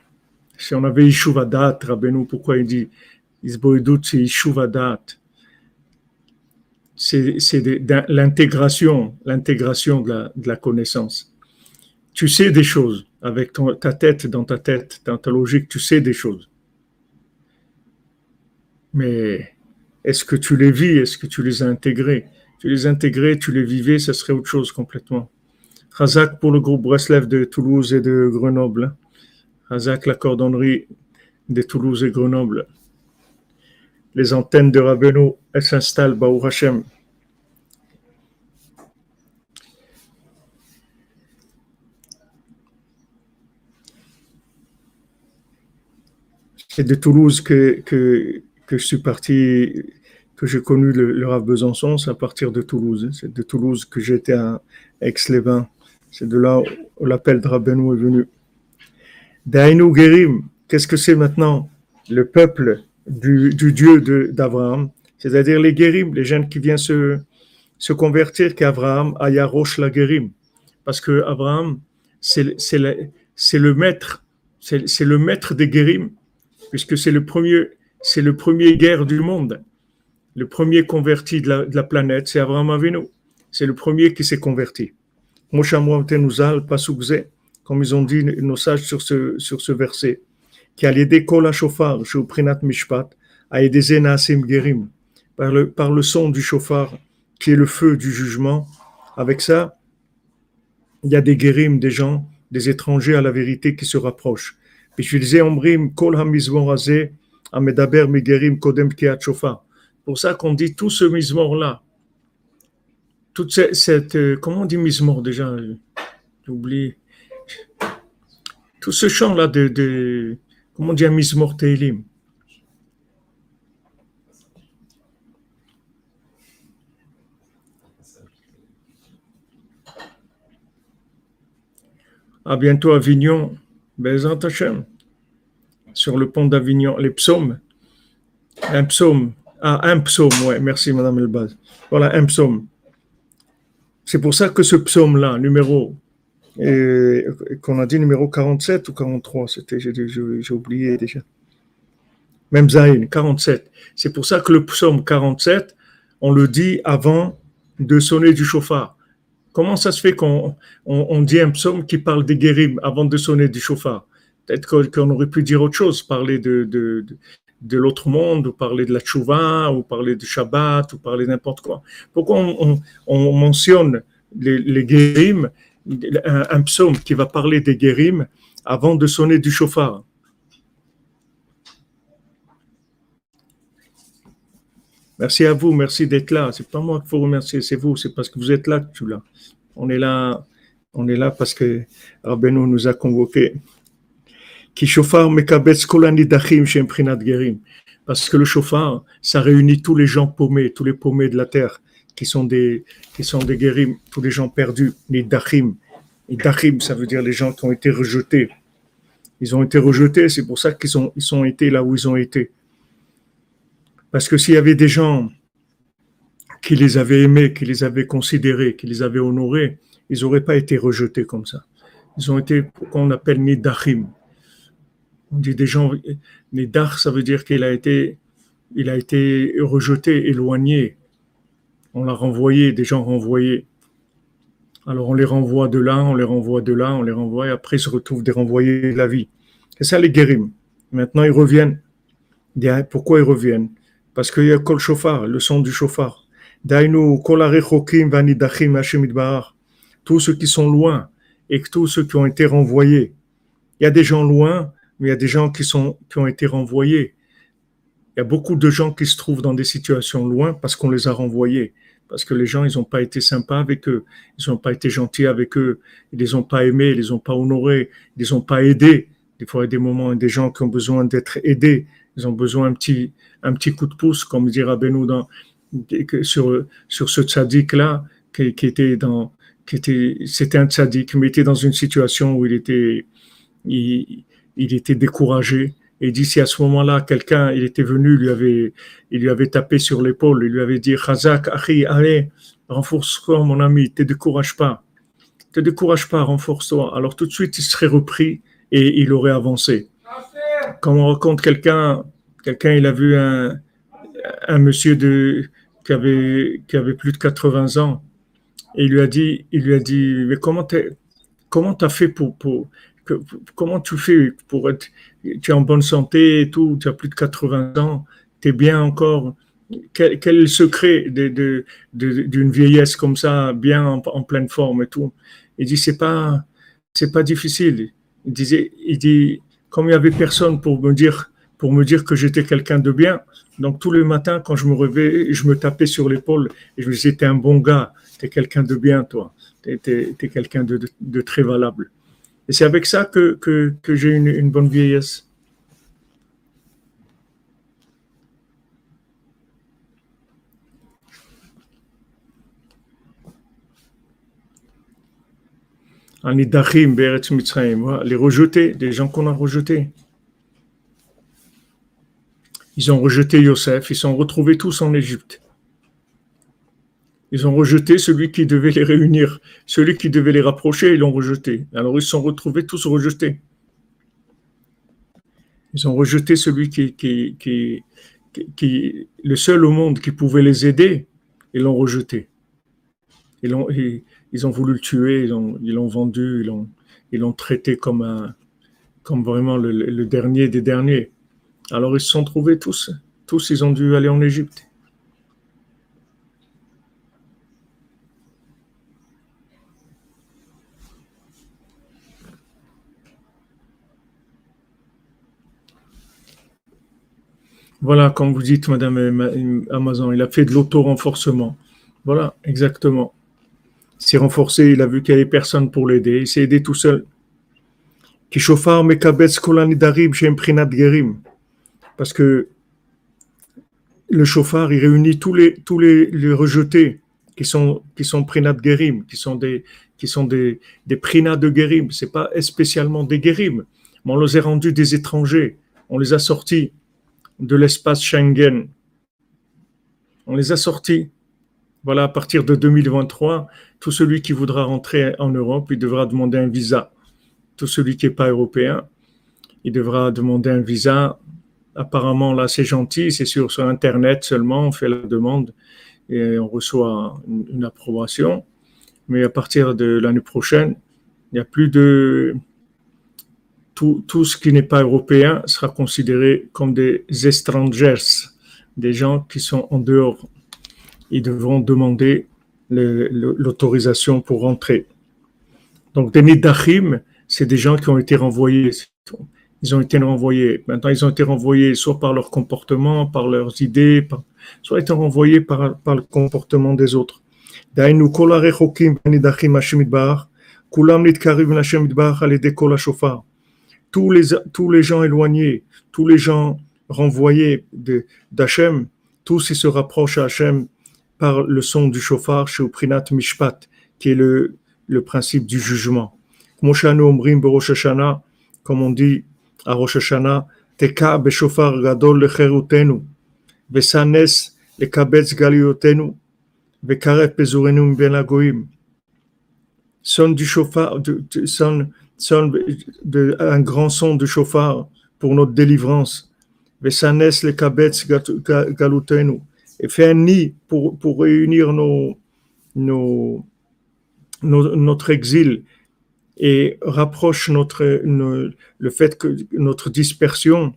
Si on avait Ishuvadat, Rabbeinu, pourquoi il dit c'est l'intégration, l'intégration de la, connaissance. Tu sais des choses avec ta tête, dans ta tête, dans ta logique, tu sais des choses. Mais est-ce que tu les vis? Est-ce que tu les as intégrées? Tu les intégrais, tu les vivais, ça serait autre chose complètement. Razak pour le groupe Breslev de Toulouse et de Grenoble. Razak la cordonnerie de Toulouse et Grenoble les antennes de Rabbeinu, s'installent, Baou Hashem. C'est de Toulouse que, que, je suis parti que j'ai connu le, le Rav Besançon, c'est à partir de Toulouse. C'est de Toulouse que j'étais à Aix-les-Bains. C'est de là où l'appel de Rabbeinu est venu. Dainu Gerim, qu'est-ce que c'est maintenant? Le peuple du, Dieu d'Abraham, c'est-à-dire les Gerim, les jeunes qui viennent se, se convertir qu'Abraham a Yarosh la Gerim. Parce que Abraham, c'est le maître, c'est le maître des Gerim, puisque c'est le premier, c'est le premier guerre du monde. Le premier converti de la, planète, c'est Abraham Avinu. C'est le premier qui s'est converti. Moshe Tenuzal, Pasukze, comme ils ont dit nos sages sur ce, sur ce verset, qui a l'aider Kol Shofar, Prinat Mishpat, a aidé Zenasim Gerim, par le, par le son du shofar, qui est le feu du jugement. Avec ça, il y a des Gerim, des gens, des étrangers à la vérité qui se rapprochent. Puis je disais, Omrim, Hamizmor Amedaber Kodem. Pour ça qu'on dit tout ce mismor-là, toute cette, euh, comment on dit mismor déjà? J'oublie. Tout ce chant-là de, de, comment on dit À bientôt Avignon, Bezant Hashem, sur le pont d'Avignon, les psaumes. Un psaume. Ah, un psaume, ouais, merci Madame Elbaz. Voilà, un psaume. C'est pour ça que ce psaume-là, numéro, qu'on a dit numéro 47 ou 43, c'était, j'ai oublié déjà. Même Zayn, 47. C'est pour ça que le psaume 47, on le dit avant de sonner du chauffard. Comment ça se fait qu'on on, dit un psaume qui parle des guérim avant de sonner du chauffard? Peut-être qu'on aurait pu dire autre chose, parler de, de, de l'autre monde, ou parler de la tchouva, ou parler du Shabbat, ou parler n'importe quoi. Pourquoi on, mentionne les, les guérim, un, psaume qui va parler des guérim avant de sonner du chauffard Merci à vous, merci d'être là. C'est pas moi qu'il faut remercier, c'est vous, c'est parce que vous êtes là que tu là. On est là, on est là parce que Rabbeinu nous a convoqués. Parce que le chauffard, ça réunit tous les gens paumés, tous les paumés de la terre, qui sont des, qui sont des guérim, tous les gens perdus, les dachim. Les dachim, ça veut dire les gens qui ont été rejetés. Ils ont été rejetés, c'est pour ça qu'ils ont, ils été là où ils ont été. Parce que s'il y avait des gens qui les avaient aimés, qui les avaient considérés, qui les avaient honorés, ils n'auraient pas été rejetés comme ça. Ils ont été qu'on appelle nidachim. On dit des gens, nidach, ça veut dire qu'il a été, il a été rejeté, éloigné. On l'a renvoyé, des gens renvoyés. Alors on les renvoie de là, on les renvoie de là, on les renvoie, et après ils se retrouvent des renvoyés de la vie. C'est ça les guérim. Maintenant ils reviennent. Pourquoi ils reviennent? Parce qu'il y a kol chauffard, le son du vanidachim Tous ceux qui sont loin et tous ceux qui ont été renvoyés. Il y a des gens loin, mais il y a des gens qui, sont, qui ont été renvoyés. Il y a beaucoup de gens qui se trouvent dans des situations loin parce qu'on les a renvoyés. Parce que les gens, ils n'ont pas été sympas avec eux. Ils n'ont pas été gentils avec eux. Ils les ont pas aimés, ils les ont pas honorés, ils les ont pas aidés. Des fois, il y a des moments, des gens qui ont besoin d'être aidés. Ils ont besoin d'un petit, un petit coup de pouce, comme dira Benou dans, sur, sur ce tzaddik-là, qui, était dans, qui était, c'était un tzaddik, mais était dans une situation où il était, il était découragé. Et si à ce moment-là, quelqu'un, il était venu, il lui avait tapé sur l'épaule, il lui avait dit, Chazak, Achi, allez, renforce-toi, mon ami, te décourage pas. Te décourage pas, renforce-toi. Alors tout de suite, il serait repris et il aurait avancé. Quand on raconte quelqu'un, quelqu'un, il a vu un, monsieur de, qui, avait, plus de 80 ans et il lui a dit, il lui a dit, mais comment tu comment as fait pour comment tu fais pour être, tu es en bonne santé et tout, tu as plus de 80 ans, tu es bien encore. Quel, est le secret d'une de, de, vieillesse comme ça, bien en, pleine forme et tout? Il dit, c'est pas, c'est pas difficile. Il disait, il dit, comme il y avait personne pour me dire, pour me dire que j'étais quelqu'un de bien, donc tous les matins quand je me réveillais, je me tapais sur l'épaule et je me disais, t'es un bon gars, t'es quelqu'un de bien, toi, t'es es, quelqu'un de, très valable. Et c'est avec ça que, que, j'ai une, bonne vieillesse. les rejetés, des gens qu'on a rejetés. Ils ont rejeté Yosef, ils sont retrouvés tous en Égypte. Ils ont rejeté celui qui devait les réunir, celui qui devait les rapprocher, ils l'ont rejeté. Alors ils se sont retrouvés tous rejetés. Ils ont rejeté celui qui, qui, qui, qui, le seul au monde qui pouvait les aider, ils l'ont rejeté. Ils ont, ils, ont voulu le tuer, ils l'ont ils vendu, ils l'ont traité comme, un, comme vraiment le, le, dernier des derniers. Alors ils se sont trouvés tous, tous ils ont dû aller en Égypte. Voilà, comme vous dites, Madame Amazon, il a fait de l'auto-renforcement. Voilà, exactement. Il s'est renforcé, il a vu qu'il n'y avait personne pour l'aider, il s'est aidé tout seul. Parce que le chauffard, il réunit tous les, tous les, rejetés qui sont, qui prinat gerim, qui sont des, qui sont des, des de gerim. C'est pas spécialement des gerim, mais on les a rendus des étrangers. On les a sortis de l'espace Schengen. On les a sortis. Voilà, à partir de 2023, tout celui qui voudra rentrer en Europe, il devra demander un visa. Tout celui qui n'est pas européen, il devra demander un visa. Apparemment, là, c'est gentil, c'est sur, sur Internet seulement, on fait la demande et on reçoit une approbation. Mais à partir de l'année prochaine, il n'y a plus de, tout, ce qui n'est pas européen sera considéré comme des étrangers, des gens qui sont en dehors. Ils devront demander l'autorisation pour rentrer. Donc, des nidachim, c'est des gens qui ont été renvoyés. Ils ont été renvoyés. Maintenant, ils ont été renvoyés soit par leur comportement, par leurs idées, soit été renvoyés par, par le comportement des autres. Tous les, tous les gens éloignés, tous les gens renvoyés d'Hachem, tous ils se rapprochent à Hachem par le son du chauffard chez Uprinat Mishpat, qui est le, le principe du jugement. Comme on dit à Rosh Hashanah, Teka beshofar gadol lecherutenu, vesanes lekabetz galiotenu, vekaref bezurenu ben. Sonne du chauffard, sonne de, un grand son de chauffard pour notre délivrance. Vesanes le kabetz galutenu. Et fait un nid pour, pour réunir nos, nos, notre exil et rapproche notre, le fait que notre dispersion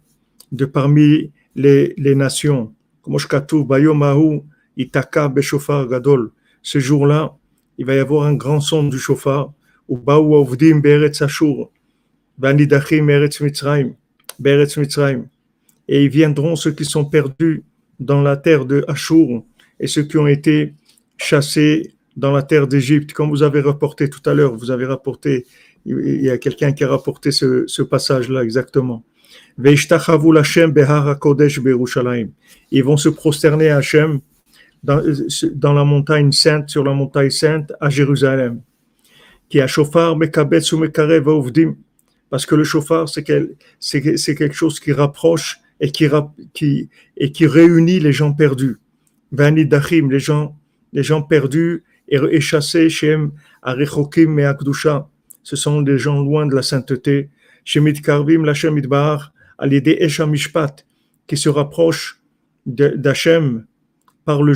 de parmi les, les nations. Ce jour-là, il va y avoir un grand son du chauffard et ils viendront ceux qui sont perdus dans la terre de Ashur et ceux qui ont été chassés dans la terre d'Égypte, comme vous avez rapporté tout à l'heure, vous avez rapporté, il y a quelqu'un qui a rapporté ce, passage-là exactement. Ils vont se prosterner à Hachem dans la montagne sainte, sur la montagne sainte à Jérusalem qui a chauffard mekabetz ou mekarev parce que le chauffard c'est quelque chose qui rapproche et qui, et réunit les gens perdus. Vani dachim, les gens, perdus et, chassés chez Arechokim et Akdusha. Ce sont des gens loin de la sainteté. Shemit Karvim, l'Hachem Idbar, à l'idée Eshamishpat, qui se rapproche d'Hachem par le,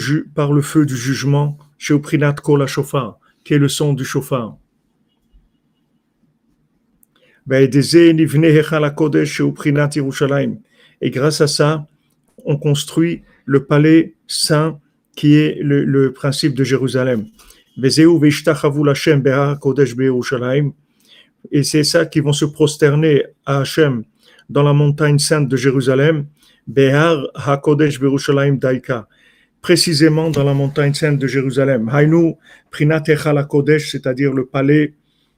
feu du jugement, chez Uprinat Kol Shofar, qui est le son du chauffard. Et grâce à ça, on construit le palais saint qui est le, principe de Jérusalem. Et c'est ça qui vont se prosterner à Hachem dans la montagne sainte de Jérusalem, précisément dans la montagne sainte de Jérusalem. Hainu Prinat Kodesh, c'est-à-dire le palais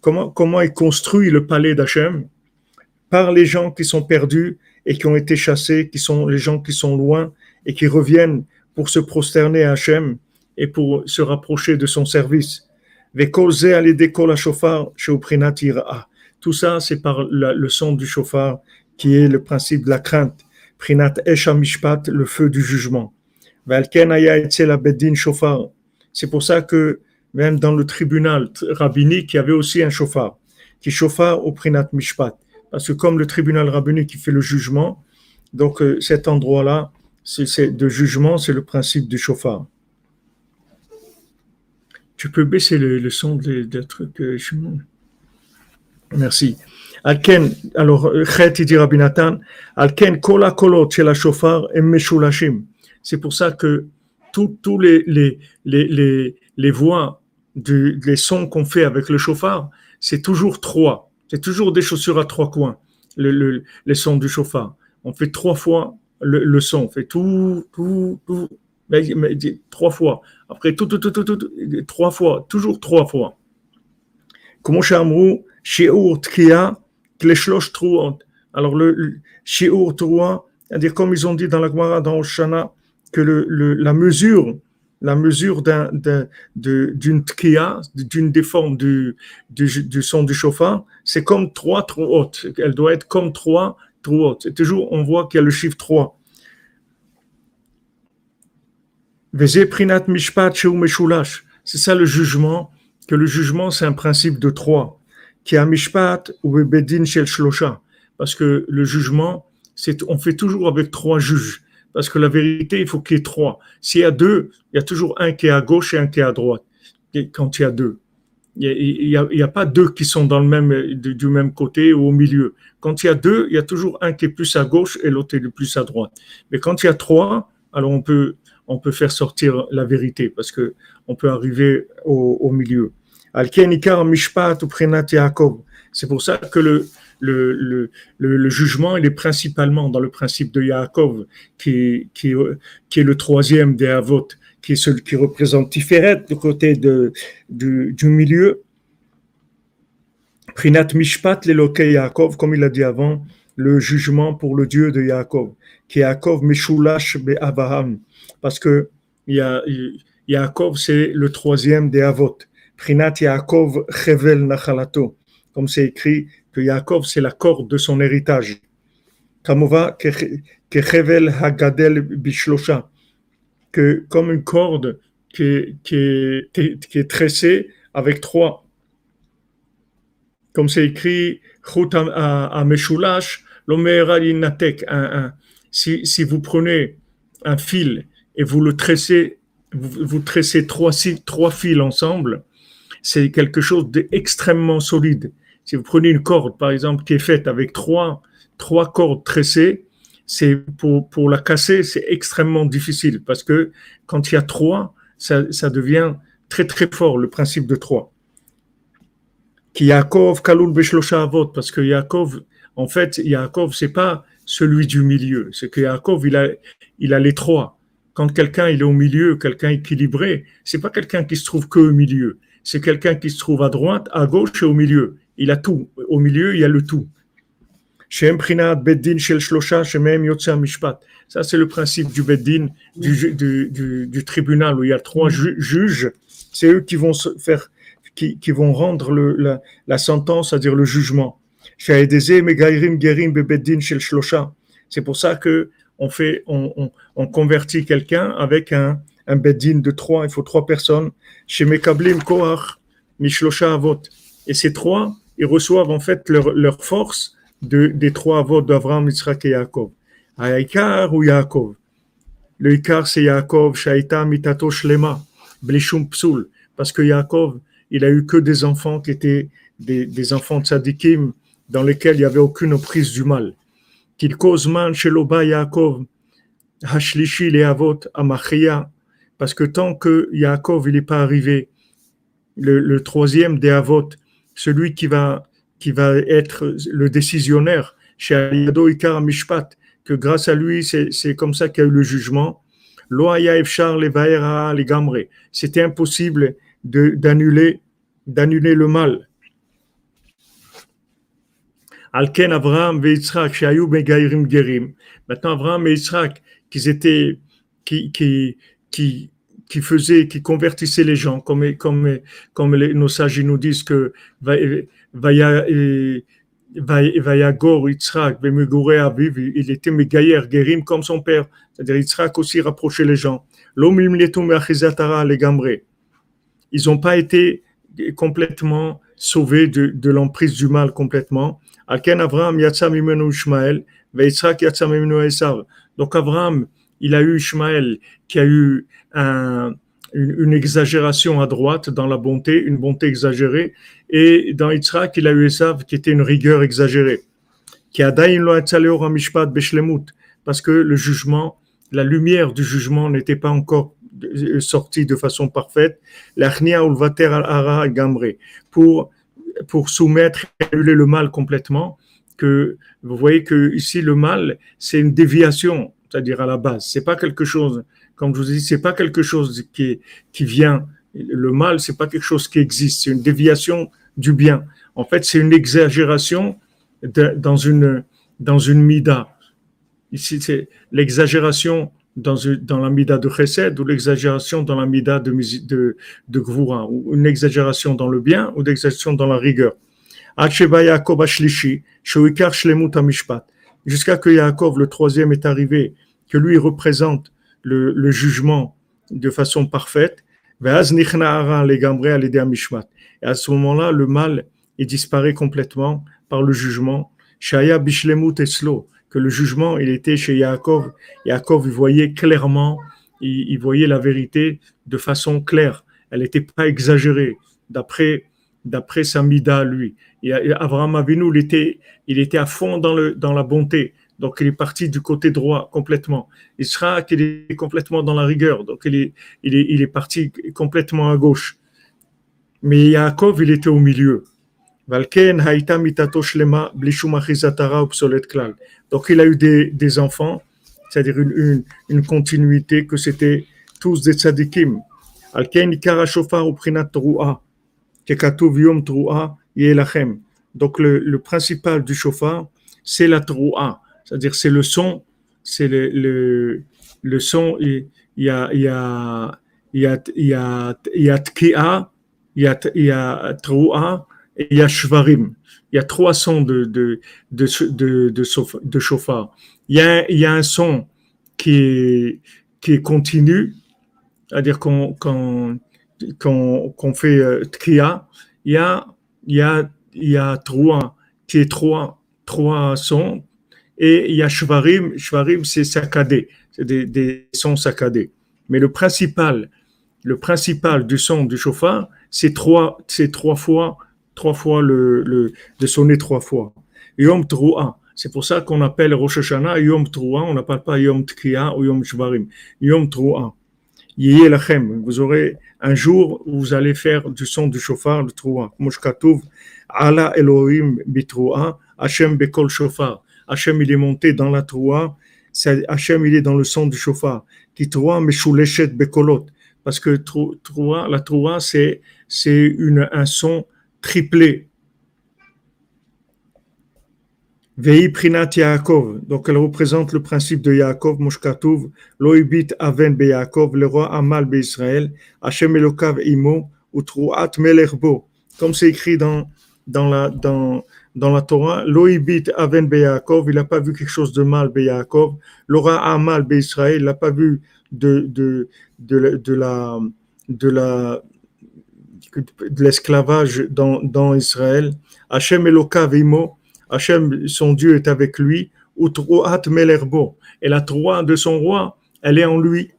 comment, comment est construit le palais d'Hachem par les gens qui sont perdus et qui ont été chassés, qui sont les gens qui sont loin et qui reviennent pour se prosterner à Hachem et pour se rapprocher de son service. Tout ça, c'est par le son du chauffard qui est le principe de la crainte. Prinat le feu du jugement. C'est pour ça que même dans le tribunal rabbinique, il y avait aussi un chauffard qui chauffa au Prinat Mishpat. Parce que comme le tribunal rabbinique qui fait le jugement, donc euh, cet endroit-là, c'est de jugement, c'est le principe du chauffard. Tu peux baisser le, son des, trucs. Euh, Merci. Alken, alors, euh, Chet, il dit Rabbi Nathan, Alken, kola kolot chez la chauffard et. C'est pour ça que tous les, les, les, les, voix, du, les sons qu'on fait avec le chauffard, c'est toujours trois. C'est toujours des chaussures à trois coins, le, le, les sons du chauffard. On fait trois fois le, le son, on fait tout, tout, tout, mais, mais, trois fois. Après, tout, tout, tout, tout, tout, trois fois, toujours trois fois. Comment Shiur Tkia, Kleshlosh Truot. Alors, le Shiur Truot, c'est-à-dire comme ils ont dit dans la Gemara, dans Oshana, que le, la mesure, la mesure d'une tkia, d'une des formes du, son du chauffard, c'est comme trois trop hautes. Elle doit être comme trois trop hautes. toujours, on voit qu'il y a le chiffre 3. C'est ça le jugement, que le jugement, c'est un principe de trois. Qui mishpat ou shel shlosha. Parce que le jugement, on fait toujours avec trois juges. Parce que la vérité, il faut qu'il y ait trois. S'il y a deux, il y a toujours un qui est à gauche et un qui est à droite. quand il y a deux. Il n'y a, pas deux qui sont dans le même, du même côté ou au milieu. Quand il y a deux, il y a toujours un qui est plus à gauche et l'autre est le plus à droite. Mais quand il y a trois, alors on peut, on peut faire sortir la vérité parce que on peut arriver au, au milieu. C'est pour ça que le, le, le, le, jugement, il est principalement dans le principe de Yaakov, qui, qui, qui est le troisième des Avot, qui est celui qui représente Tiferet du côté de, du, du milieu. Prinat Mishpat l'Eloke Yaakov, comme il a dit avant, le jugement pour le Dieu de Yaakov, qui est Yaakov Meshulash Be Abraham, parce que Yaakov c'est le troisième des Avot. Prinat Yaakov Chevel Nachalato, comme c'est écrit que Yaakov, c'est la corde de son héritage. Kamova Kechevel Hagadel Bishlosha, que comme une corde qui, est, qui est tressée avec trois. Comme c'est écrit, à Meshulash, Natek. Si, si vous prenez un fil et vous le tressez, vous, vous tressez trois, trois fils ensemble, c'est quelque chose d'extrêmement solide. Si vous prenez une corde, par exemple, qui est faite avec trois, trois cordes tressées, c'est pour, pour la casser, c'est extrêmement difficile parce que quand il y a trois, ça, ça devient très très fort le principe de trois. Qui Yaakov Beshlosha Avot, parce que Yaakov, en fait, Yaakov, c'est pas celui du milieu, c'est que Yaakov, il a, il a les trois. Quand quelqu'un il est au milieu, quelqu'un équilibré, c'est pas quelqu'un qui se trouve que au milieu, c'est quelqu'un qui se trouve à droite, à gauche et au milieu. Il a tout. Au milieu, il y a le tout. Ça, c'est le principe du Beddin, du, tribunal où il y a trois juges. C'est eux qui vont faire, qui, vont rendre la, sentence, c'est-à-dire le jugement. C'est pour ça que on fait, on, on, on convertit quelqu'un avec un, un Beddin de trois. Il faut trois personnes. Chez Mekablim Koach, Mishlosha Avot. Et ces trois, ils reçoivent en fait leur, leur force de, des trois avots d'Avraham, Yitzhak et Yaakov. Aïkar ou Yaakov? Le Ikar, c'est Yaakov, Shaita Mitato Shlema, Blishum Psul. Parce que Yaakov, il a eu que des enfants qui étaient des, des enfants de Sadikim, dans lesquels il n'y avait aucune prise du mal. Qu'il cause man Sheloba Yaakov, Hashlishi le Avot, Amachia. Parce que tant que Yaakov, il n'est pas arrivé, le, le troisième des Avot, celui qui va, qui va être le décisionnaire, chez Aliado Ikar Mishpat, que grâce à lui, c'est comme ça qu'il y a eu le jugement. C'était impossible d'annuler d'annuler le mal. Alken Abraham et. Maintenant, Abraham et Yitzhak, qui étaient, qui, qui, qui, qui faisaient, qui convertissaient les gens, comme, comme, comme les, nos sages nous disent que Vaya, Vayagor, Yitzhak, Aviv, il était Megayer, Gerim comme son père. C'est-à-dire, Yitzhak aussi rapprochait les gens. Ils n'ont pas été complètement sauvés de, de l'emprise du mal complètement. Alken Abraham yatsa mimenu Ishmael, Yitzhak yatsa mimenu Esav. Donc Abraham, il a eu Ishmael qui a eu un, une, exagération à droite dans la bonté, une bonté exagérée, et dans Yitzhak, il a eu Esav qui était une rigueur exagérée. Qui a parce que le jugement, la lumière du jugement n'était pas encore sortie de façon parfaite. Pour pour soumettre et annuler le mal complètement, que vous voyez que ici le mal, c'est une déviation, c'est-à-dire à la base. C'est pas quelque chose, comme je vous ai dit, c'est pas quelque chose qui, qui vient. Le mal, c'est pas quelque chose qui existe. C'est une déviation du bien. En fait, c'est une exagération dans une dans une mida. Ici, c'est l'exagération dans, dans la mida de chesed ou l'exagération dans la mida de, de, de gvura, ou une exagération dans le bien ou une exagération dans la rigueur. Jusqu'à que Yaakov, le troisième, est arrivé, que lui représente le, le jugement de façon parfaite. Et à ce moment-là, le mal est disparaît complètement par le jugement. Shaya bishlemut eslo que le jugement, il était chez Yaakov. Yaakov, il voyait clairement, il, voyait la vérité de façon claire. Elle n'était pas exagérée d'après d'après sa mida lui. Et Abraham Avinu, il était, il était à fond dans, le, dans la bonté. Donc, il est parti du côté droit complètement. Israël, il est complètement dans la rigueur. Donc, il est, il est, il est parti complètement à gauche. Mais Yaakov, il était au milieu. Donc il a eu des, des enfants, c'est-à-dire une, une, continuité, que c'était tous des tzadikim. Donc le, principal du shofar, c'est la troua, c'est-à-dire c'est le son, c'est le, le, le son, il y a, il y a, il y a, y a, tkia, il y a, y a troua, et il y a shvarim. Il y a trois sons de, de, de, de, chauffard. Il y, a, il y a un son qui est, qui est continu, c'est-à-dire qu'on qu'on qu'on fait euh, tria. Il y a, il y a, y a trois, qui est trois, trois sons. Et il y a shvarim. Shvarim, c'est saccadé. C'est des, sons saccadés. Mais le principal, le principal du son du chauffard, c'est trois, c'est trois fois trois fois le, le de sonner trois fois. Yom Trua. C'est pour ça qu'on appelle Rosh Hashanah Yom Trua. On n'appelle pas Yom Tkia ou Yom Shvarim. Yom Trua. Vous aurez un jour où vous allez faire du son du chauffard, le Trua. Moshkatouv. Ala Elohim bitrua. Hashem bekol chauffard. Hashem il est monté dans la Trua. Hashem il est dans le son du chauffard. Qui Trua meshuleshet bekolot. Parce que Trua, la Trua c'est c'est une un son triplé. Vei Prinat Yaakov, donc elle représente le principe de Yaakov, Moshkatouv, Loibit Aven Be Yaakov, le roi Amal Be Israël, Hashem Elokav Imo, Utruat Melerbo, comme c'est écrit dans, dans, la, dans, dans la Torah, Loibit Aven Be Yaakov, il n'a pas vu quelque chose de mal Be Yaakov, roi Amal Be Israël, il n'a pas vu de, la, de la de l'esclavage dans, Israël. Hachem Elokavimo, Hachem, son Dieu est avec lui. Utroat Melerbo. Et la Troie de son roi, elle est en lui.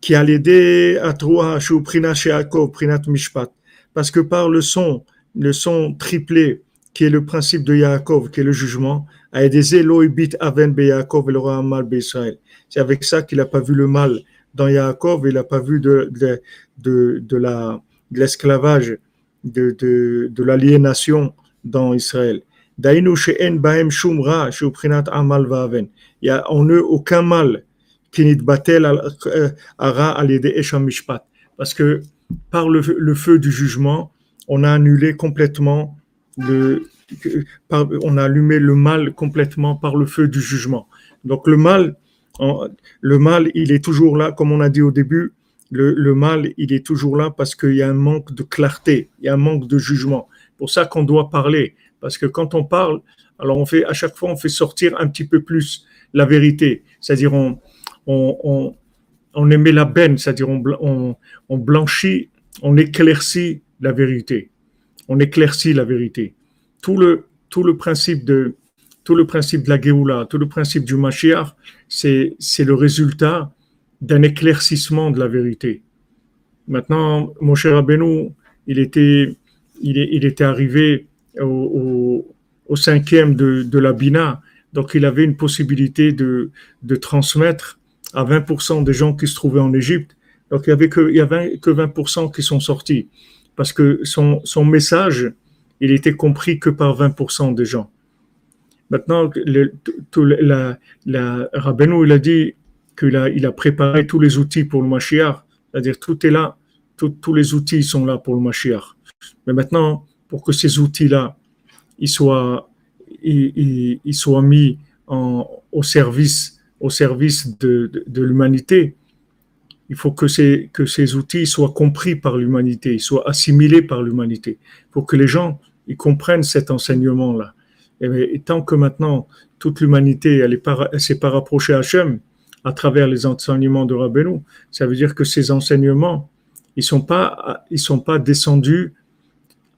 Qui a l'aider à Troa, Prinat Sheakov, Prinat Mishpat. Parce que par le son, le son triplé, qui est le principe de Yaakov, qui est le jugement, a aidé Aven Be Yaakov et Amal Be. C'est avec ça qu'il n'a pas vu le mal dans Yaakov, il n'a pas vu de, de, de, de la, de l'esclavage de l'aliénation dans Israël. Il y a en eux aucun mal qui n'est. Parce que par le, feu du jugement, on a annulé complètement le, on a allumé le mal complètement par le feu du jugement. Donc le mal, le mal, il est toujours là, comme on a dit au début, le, le mal, il est toujours là parce qu'il y a un manque de clarté, il y a un manque de jugement. Pour ça qu'on doit parler, parce que quand on parle, alors on fait à chaque fois on fait sortir un petit peu plus la vérité, c'est-à-dire on, on, on, on émet la benne, c'est-à-dire on, on, blanchit, on éclaircit la vérité, on éclaircit la vérité. Tout le tout le principe de tout le principe de la Géoula, tout le principe du Mashiach, c'est le résultat d'un éclaircissement de la vérité. Maintenant, mon cher Rabbeinu, il était, il, il était arrivé au, au, cinquième de, de la Bina, donc il avait une possibilité de, de transmettre à 20% des gens qui se trouvaient en Égypte. Donc il y avait que, il y avait que 20% qui sont sortis, parce que son, son message, il était compris que par 20% des gens. Maintenant, le, tout, la, la il a dit, qu'il a, il a préparé tous les outils pour le Mashiach, c'est-à-dire tout est là, tous les outils sont là pour le Mashiach. Mais maintenant, pour que ces outils-là, ils soient, ils, soient mis en, au service, au service de, de, l'humanité, il faut que ces, que ces outils soient compris par l'humanité, soient assimilés par l'humanité. Il faut que les gens ils comprennent cet enseignement-là. Et, tant que maintenant toute l'humanité elle ne s'est pas rapprochée à Hachem, à travers les enseignements de Rabbeinu. Ça veut dire que ces enseignements, ils sont pas, sont pas descendus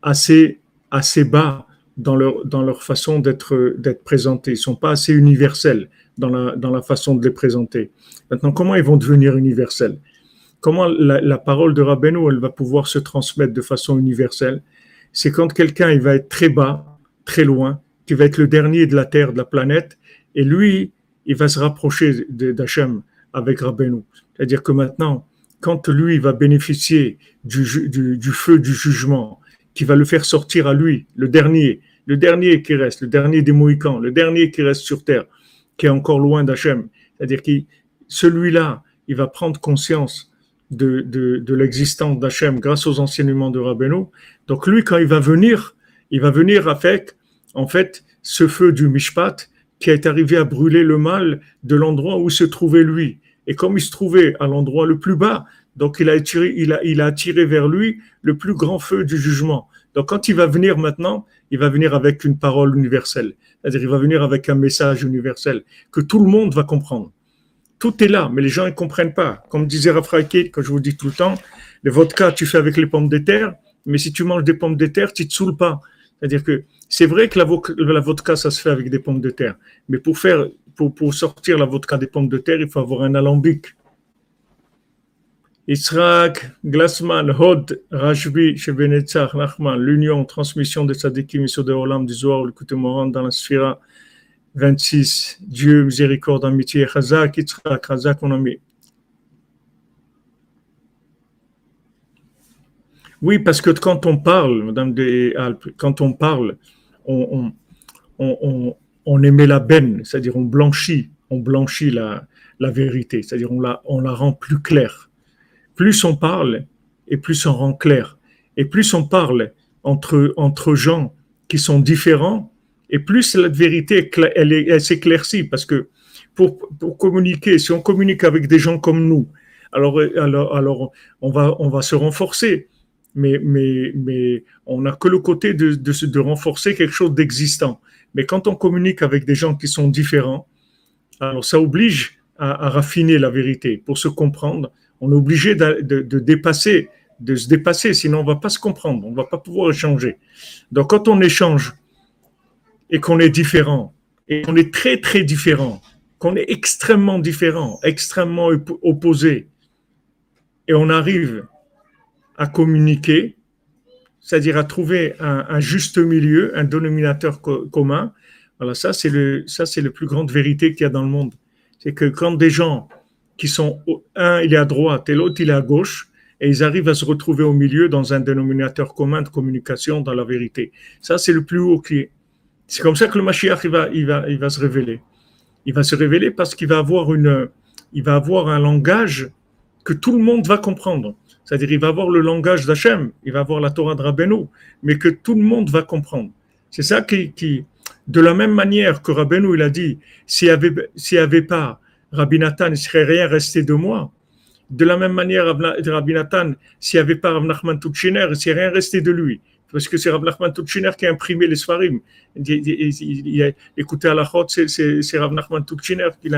assez, assez bas dans leur, dans leur façon d'être, d'être présentés. Ils sont pas assez universels dans la, dans la façon de les présenter. Maintenant, comment ils vont devenir universels? Comment la, la parole de Rabbeinu, elle va pouvoir se transmettre de façon universelle? C'est quand quelqu'un, il va être très bas, très loin, qui va être le dernier de la Terre, de la planète, et lui, il va se rapprocher d'Hachem avec Rabbeinu. C'est-à-dire que maintenant, quand lui va bénéficier du, du, du, feu du jugement, qui va le faire sortir à lui, le dernier, le dernier qui reste, le dernier des Mohicans, le dernier qui reste sur terre, qui est encore loin d'Hachem. C'est-à-dire que celui-là, il va prendre conscience de, de, l'existence d'Hachem grâce aux enseignements de Rabbeinu. Donc lui, quand il va venir, il va venir avec, en fait, ce feu du Mishpat qui est arrivé à brûler le mal de l'endroit où se trouvait lui. Et comme il se trouvait à l'endroit le plus bas, donc il a, attiré, il, a, il a attiré vers lui le plus grand feu du jugement. Donc quand il va venir maintenant, il va venir avec une parole universelle. C'est-à-dire il va venir avec un message universel que tout le monde va comprendre. Tout est là, mais les gens ne comprennent pas. Comme disait Rafraïké, que je vous dis tout le temps, le vodka, tu fais avec les pommes de terre, mais si tu manges des pommes de terre, tu ne te saoules pas. C'est-à-dire que c'est vrai que la, la, vodka, ça se fait avec des pommes de terre. Mais pour faire, pour, pour sortir la vodka des pommes de terre, il faut avoir un alambic. Israq, Glassman, Hod, Rajbi, Shebenetzach, Nachman, l'union, transmission de Sadikim et de Olam, du Zohar, le Moran dans la Sphira, 26, Dieu, miséricorde, amitié, Chazak, Yitzhak, Chazak, mon ami. Oui, parce que quand on parle, Madame de Alpes, quand on parle, on, on, on, on émet la benne, c'est-à-dire on blanchit, on blanchit la, la vérité, c'est-à-dire on la, on la rend plus claire. Plus on parle, et plus on rend clair. Et plus on parle entre, gens qui sont différents, et plus la vérité, s'éclaircit, parce que pour, communiquer, si on communique avec des gens comme nous, alors, on, va, se renforcer mais, on n'a que le côté de, de, renforcer quelque chose d'existant. Mais quand on communique avec des gens qui sont différents, alors ça oblige à raffiner la vérité. Pour se comprendre, on est obligé de, dépasser, de se dépasser, sinon on va pas se comprendre, on va pas pouvoir échanger. Donc quand on échange et qu'on est différent, et qu'on est très très différent, qu'on est extrêmement différent, extrêmement opposé, et on arrive à communiquer, c'est-à-dire à trouver un, juste milieu, un dénominateur co commun. Voilà, ça c'est le ça c'est la plus grande vérité qu'il y a dans le monde. C'est que quand des gens qui sont un il est à droite et l'autre il est à gauche, et ils arrivent à se retrouver au milieu dans un dénominateur commun de communication dans la vérité. Ça, c'est le plus haut qui est. C'est comme ça que le Mashiach, il va, va, va se révéler. Il va se révéler parce qu'il va avoir une, il va avoir un langage que tout le monde va comprendre. C'est-à-dire, il va avoir le langage d'Hachem, il va avoir la Torah de Rabbeinu, mais que tout le monde va comprendre. C'est ça qui, qui, de la même manière que Rabbeinu, il a dit, s'il n'y avait, avait pas Rabbi Nathan, il ne serait rien resté de moi. De la même manière, Rabbi Nathan, s'il n'y avait pas Rav Nachman Tutchiner, il ne serait rien resté de lui. Parce que c'est Rav Nachman Tutchiner qui a imprimé les Sfarim. Écouté à la chôte, c'est Rav Nachman Tutchiner qui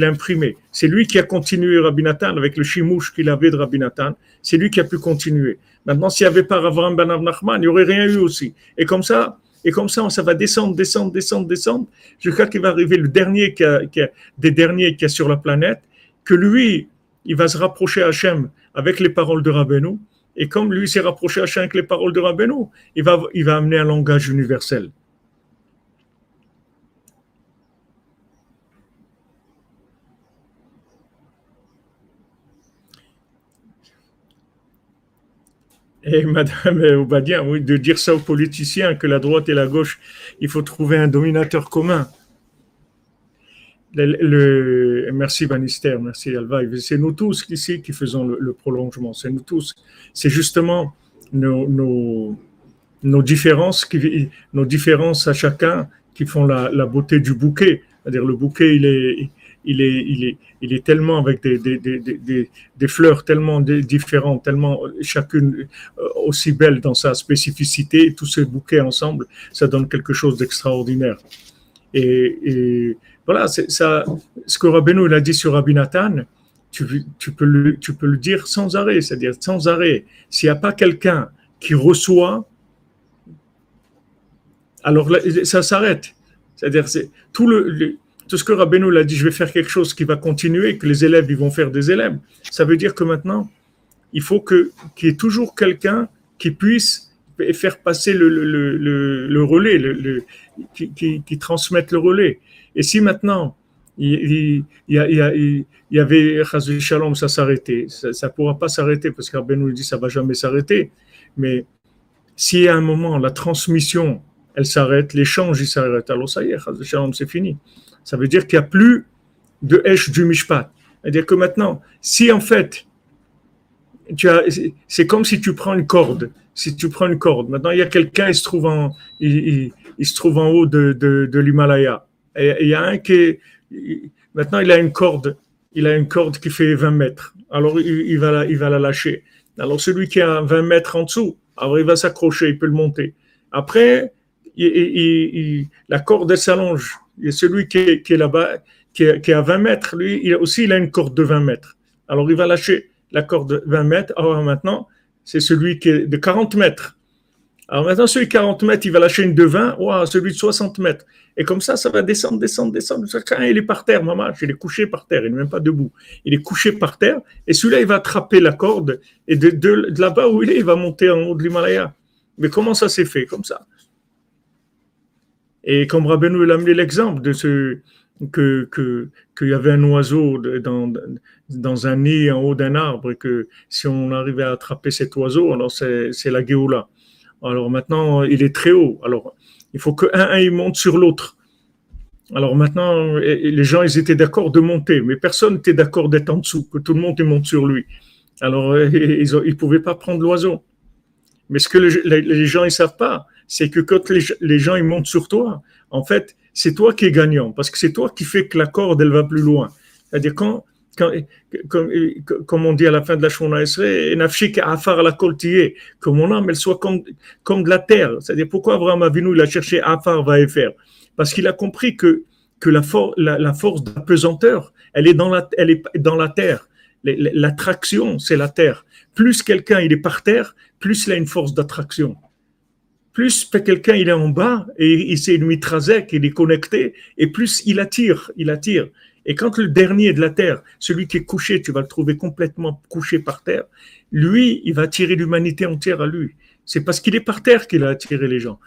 l'a imprimé. C'est lui qui a continué Rabbi Nathan avec le chimouche qu'il avait de Rabbi Nathan. C'est lui qui a pu continuer. Maintenant, s'il n'y avait pas Ravram Ben Nachman, il n'y aurait rien eu aussi. Et comme ça, et comme ça, ça va descendre, descendre, descendre, descendre, jusqu'à qu'il va arriver le dernier qui a, des derniers qui est sur la planète, que lui, il va se rapprocher à Hachem avec les paroles de Rabbeinu. Et comme lui s'est rapproché à Hachem avec les paroles de Rabbeinu, il va, il va amener un langage universel. Et (laughs) Madame Obadia, oui, de dire ça aux politiciens, que la droite et la gauche, il faut trouver un dominateur commun. Merci Bannister, merci Alva. C'est nous tous ici qui faisons le, prolongement. C'est nous tous. C'est justement nos, différences, qui, nos différences à chacun qui font la, la beauté du bouquet. C'est-à-dire le bouquet, il est, il est, il est, il est tellement avec des, des, des, des fleurs tellement différentes, tellement chacune euh, aussi belle dans sa spécificité. Tous ces bouquets ensemble, ça donne quelque chose d'extraordinaire. Et, voilà, ça. Ce que Rabbeinu a dit sur Rabbi Nathan, tu, tu, peux le, tu peux le dire sans arrêt, c'est-à-dire sans arrêt. S'il n'y a pas quelqu'un qui reçoit, alors ça s'arrête. C'est-à-dire, c'est tout le tout ce que Rabbeinu l'a dit, je vais faire quelque chose qui va continuer, que les élèves ils vont faire des élèves. Ça veut dire que maintenant, il faut que qu'il y ait toujours quelqu'un qui puisse faire passer le, le, le, le relais, le, qui, qui, transmette le relais. Et si maintenant il, il, il, il y avait ça s'arrêtait, ça ne pourra pas s'arrêter parce que nous dit ça va jamais s'arrêter. Mais si à un moment la transmission elle s'arrête, l'échange il s'arrête, alors ça y est, c'est fini. Ça veut dire qu'il n'y a plus de Esh du Mishpat. C'est-à-dire que maintenant, si en fait, tu as, c'est comme si tu prends une corde. Si tu prends une corde, maintenant il y a quelqu'un, il se trouve en, il, se trouve en haut de, l'Himalaya. Et il y a un qui est, maintenant il a une corde, il a une corde qui fait 20 mètres. Alors il, va la, il va la lâcher. Alors celui qui a 20 mètres en dessous, alors il va s'accrocher, il peut le monter. Après, la corde s'allonge a celui qui est, là-bas, qui est, à 20 mètres, lui il aussi il a une corde de 20 mètres. Alors il va lâcher la corde de 20 mètres. Alors maintenant, c'est celui qui est de 40 mètres. Alors maintenant, celui de 40 mètres, il va lâcher une de 20, wow, celui de 60 mètres. Et comme ça, ça va descendre, descendre, descendre. Chacun, il est par terre, maman, il est couché par terre, il n'est même pas debout. Il est couché par terre, et celui-là, il va attraper la corde, et de, de, de là-bas où il est, il va monter en haut de l'Himalaya. Mais comment ça s'est fait Comme ça? Et comme Rabbeinu l'a amené l'exemple de ce que qu'il y avait un oiseau dans, dans un nid en haut d'un arbre et que si on arrivait à attraper cet oiseau, alors c'est, la Géoula. Alors maintenant, il est très haut. Alors il faut qu'un un, il monte sur l'autre. Alors maintenant, les gens, ils étaient d'accord de monter, mais personne n'était d'accord d'être en dessous, que tout le monde monte sur lui. Alors, (laughs) ils ne pouvaient pas prendre l'oiseau. Mais ce que les, les gens, ils savent pas, c'est que quand les, gens ils montent sur toi, en fait, c'est toi qui es gagnant parce que c'est toi qui fais que la corde elle va plus loin. C'est-à-dire quand, quand comme, comme, on dit à la fin de la Shona Esrei, à faire la coltier, que mon âme elle soit comme, comme de la terre. C'est-à-dire pourquoi Abraham Avinu il a cherché Afar va faire Parce qu'il a compris que que la, for la, la force d'apesanteur, elle est dans la, elle est dans la terre. L'attraction, c'est la terre. Plus quelqu'un il est par terre, plus il a une force d'attraction plus quelqu'un il est en bas et il s'est une mitrazek, il est connecté, et plus il attire, il attire. Et quand le dernier de la terre, celui qui est couché, tu vas le trouver complètement couché par terre, lui, il va attirer l'humanité entière à lui. C'est parce qu'il est par terre qu'il a attiré les gens.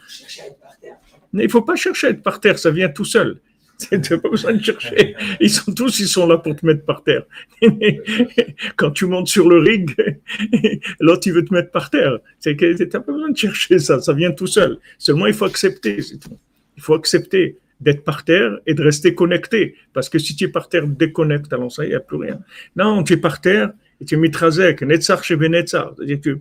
Il faut pas chercher à être par terre, ça vient tout seul. (laughs) Tu n'as pas besoin de chercher. Ils sont tous, ils sont là pour te mettre par terre. (laughs) Quand tu montes sur le ring, (laughs) l'autre, il veut te mettre par terre. Tu n'as pas besoin de chercher ça. Ça vient tout seul. Seulement, il faut accepter. Il faut accepter d'être par terre et de rester connecté. Parce que si tu es par terre, déconnecte, alors ça, il n'y a plus rien. Non, tu es par terre et tu es mitrazek, netzar chez C'est-à-dire que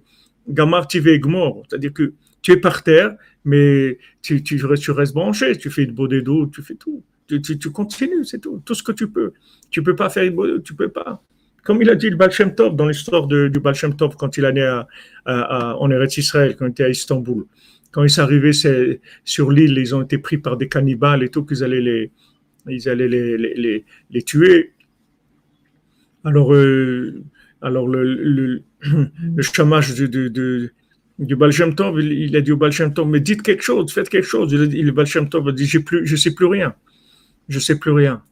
gamar gmor. C'est-à-dire que tu es par terre, mais tu, tu, restes branché, tu fais de beau dos, tu fais tout. Tu, continues, c'est tout, tout ce que tu peux. Tu peux pas faire, tu peux pas. Comme il a dit le Baal Shem dans l'histoire du Baal Shem quand il allait à, à, en Eretz Israël, quand il était à Istanbul. Quand ils sont arrivés sur l'île, ils ont été pris par des cannibales et tout, qu'ils allaient les, ils allaient les, les, les, tuer. Alors, euh, alors le, le, le chamage de, de du Baal Tov, il a dit au Baal Tov, mais dites quelque chose, faites quelque chose. Il, le Baal Tov a dit, plus, je sais plus rien. Je sais plus rien.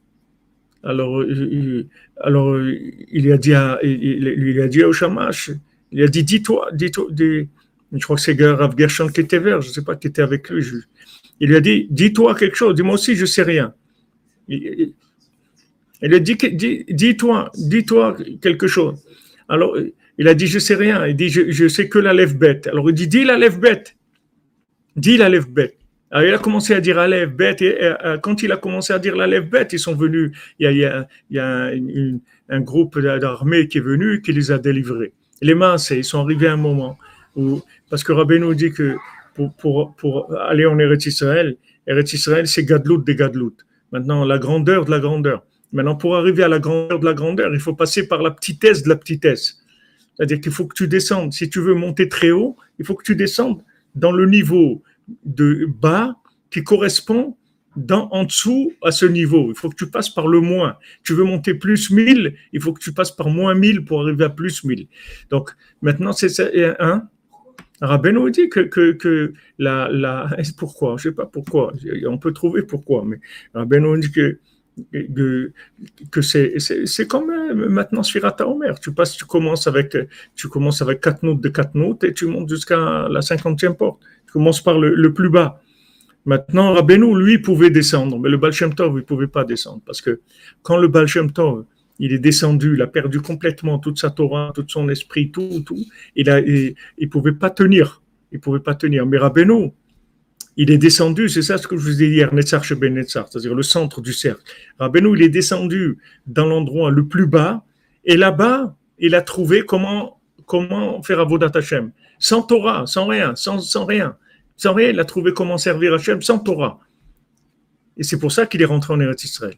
Alors, il, alors, il a dit, à, il, a dit au Shamash, il a dit, dis-toi, dis-toi, dis, je crois que c'est Rav Gershon qui était vert, je ne sais pas qui était avec lui. il lui a dit, dis-toi quelque chose, dis-moi aussi, je ne sais rien. Il, il a dit, dis-toi, dis-toi quelque chose. Alors, il a dit, je sais rien. Il dit, je, je sais que la lève bête. Alors il dit, dis la lève bête. Dis la lève bête. Alors il a commencé à dire lève bête. Et, euh, quand il a commencé à dire la lève bête, ils sont venus. Il y a, un groupe d'armée qui est venu, qui les a délivrés. Les mains, ils sont arrivés à un moment où, parce que Rabbi nous dit que pour aller en Eretz Israël, Eretz Israël, c'est Gadlout des Gadlout. Maintenant, la grandeur de la grandeur. Maintenant, pour arriver à la grandeur de la grandeur, il faut passer par la petitesse de la petitesse. C'est-à-dire qu'il faut que tu descendes. Si tu veux monter très haut, il faut que tu descendes dans le niveau de bas qui correspond dans, en dessous à ce niveau. Il faut que tu passes par le moins. Tu veux monter plus 1000, il faut que tu passes par moins 1000 pour arriver à plus 1000. Donc maintenant, c'est. Un, Rabbeinu dit que, que, que la, la, (laughs) pourquoi, je sais pas pourquoi, on peut trouver pourquoi, mais Rabbeinu dit que que, c'est comme maintenant Sfirata Omer. Tu passes, tu commences avec, tu commences avec quatre notes de quatre notes et tu montes jusqu'à la cinquantième porte. Tu commences par le, plus bas. Maintenant, Rabbeinu, lui, pouvait descendre, mais le Baal Shem Tov, il pouvait pas descendre parce que quand le Baal Shem Tov, il est descendu, il a perdu complètement toute sa Torah, tout son esprit, tout, tout. Il a, il, il pouvait pas tenir. Il pouvait pas tenir. Mais Rabbeinu, il est descendu, c'est ça ce que je vous ai dit Netzar Ben Netzar, c'est-à-dire le centre du cercle. Rabbeinu, il est descendu dans l'endroit le plus bas, et là-bas, il a trouvé comment, comment faire Avodat Hashem. Sans Torah, sans rien, sans, sans rien. Sans rien, il a trouvé comment servir Hashem sans Torah. Et c'est pour ça qu'il est rentré en Eretz Israël.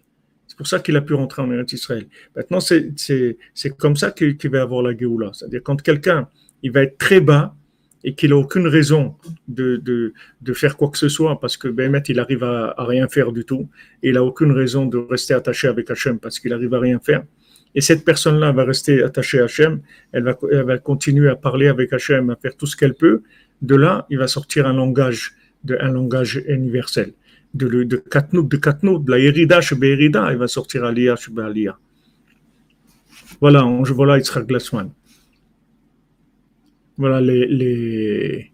C'est pour ça qu'il a pu rentrer en Eretz Israël. Maintenant, c'est comme ça qu'il va avoir la Géoula. C'est-à-dire quand quelqu'un, il va être très bas, et qu'il n'a aucune raison de, de, de, faire quoi que ce soit parce que Bémet, il arrive à, à, rien faire du tout et il n'a aucune raison de rester attaché avec Hachem parce qu'il arrive à rien faire. Et cette personne-là va rester attachée à Hachem, elle va, elle va continuer à parler avec Hachem, à faire tout ce qu'elle peut. De là, il va sortir un langage, de, un langage universel. De, de, de Katnout, de Katnout, de la Yerida chez il va sortir Aliyah chez Aliyah. Voilà, on, voilà Yitzhak Glassman. Voilà, les,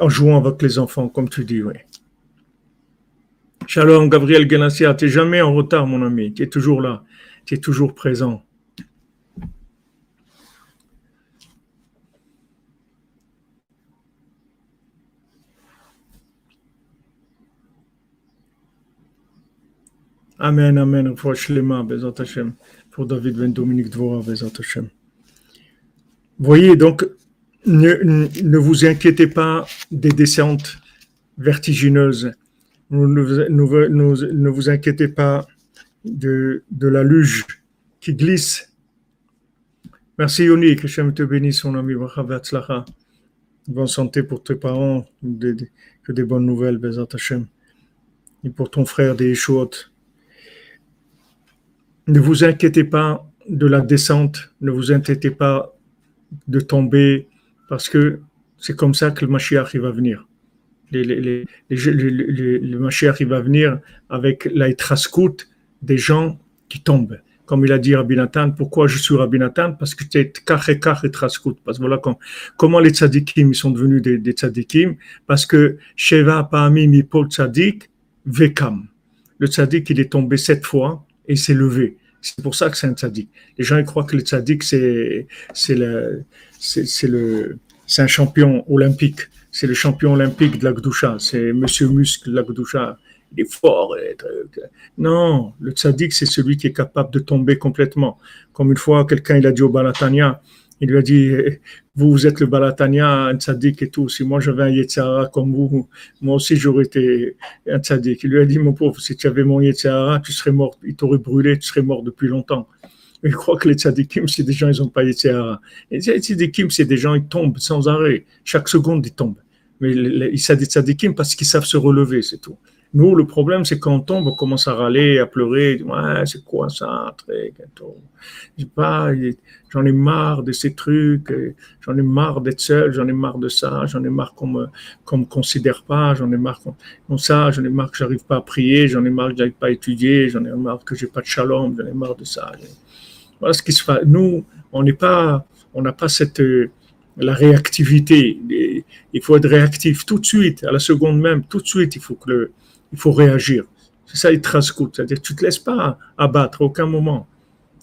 en jouant avec les enfants, comme tu dis, oui. Shalom, Gabriel Ganassia, tu n'es jamais en retard, mon ami. Tu es toujours là. Tu es toujours présent. Amen, amen. Pour David Ben Dominique Dvora, Bezat Hashem. Voyez, donc, ne, vous inquiétez pas des descentes vertigineuses. Ne, vous inquiétez pas de, la luge qui glisse. Merci Yoni, que Hachem te bénisse, son ami. Bonne santé pour tes parents, que des bonnes nouvelles, Bezat Hashem. Et pour ton frère des Yeshuot. Ne vous inquiétez pas de la descente, ne vous inquiétez pas de tomber parce que c'est comme ça que le Mashiach va venir. le Mashiach va venir avec la des gens qui tombent. comme il a dit Rabbi Nathan. Pourquoi je suis Rabbi Nathan? Parce que es kach et kach et traskout. Parce que voilà comment les tzadikim sont devenus des, des tzadikim? Parce que Sheva Pa'ami Mipol Tzadik Vekam. Le tzadik, il est tombé sept fois et s'est levé. C'est pour ça que c'est un tzadik. Les gens ils croient que le tzadik, c'est, le, le, un champion olympique. C'est le champion olympique de la Gdusha. C'est Monsieur Muscle de la Gdusha il est fort. Non, le tzaddik, c'est celui qui est capable de tomber complètement. Comme une fois, quelqu'un, il a dit au Balatania, il lui a dit, vous, vous êtes le Balatania, un tzaddik et tout. Si moi j'avais un Yetzara comme vous, moi aussi j'aurais été un tzaddik. Il lui a dit, mon pauvre, si tu avais mon Yetzara, tu serais mort, il t'aurait brûlé, tu serais mort depuis longtemps. Il croit que les tzaddikim, c'est des gens, ils n'ont pas Yetzara. Les tzaddikim, c'est des gens, ils tombent sans arrêt. Chaque seconde, ils tombent. Mais sont des tzaddikim parce qu'ils savent se relever, c'est tout. Nous, le problème, c'est quand on tombe, on commence à râler, à pleurer. Ouais, c'est quoi ça, pas, j'en ai marre de ces trucs, j'en ai marre d'être seul, j'en ai marre de ça, j'en ai marre qu'on me, qu'on me considère pas, j'en ai marre qu'on, ça, j'en ai marre que j'arrive pas à prier, j'en ai marre que j'arrive pas à étudier, j'en ai marre que j'ai pas de shalom, j'en ai marre de ça. Voilà ce qui se passe. Nous, on n'est pas, on n'a pas cette, la réactivité. Il faut être réactif tout de suite, à la seconde même, tout de suite. Il faut que le, il faut réagir. C'est ça, il trascoute. C'est-à-dire tu te laisses pas abattre à aucun moment.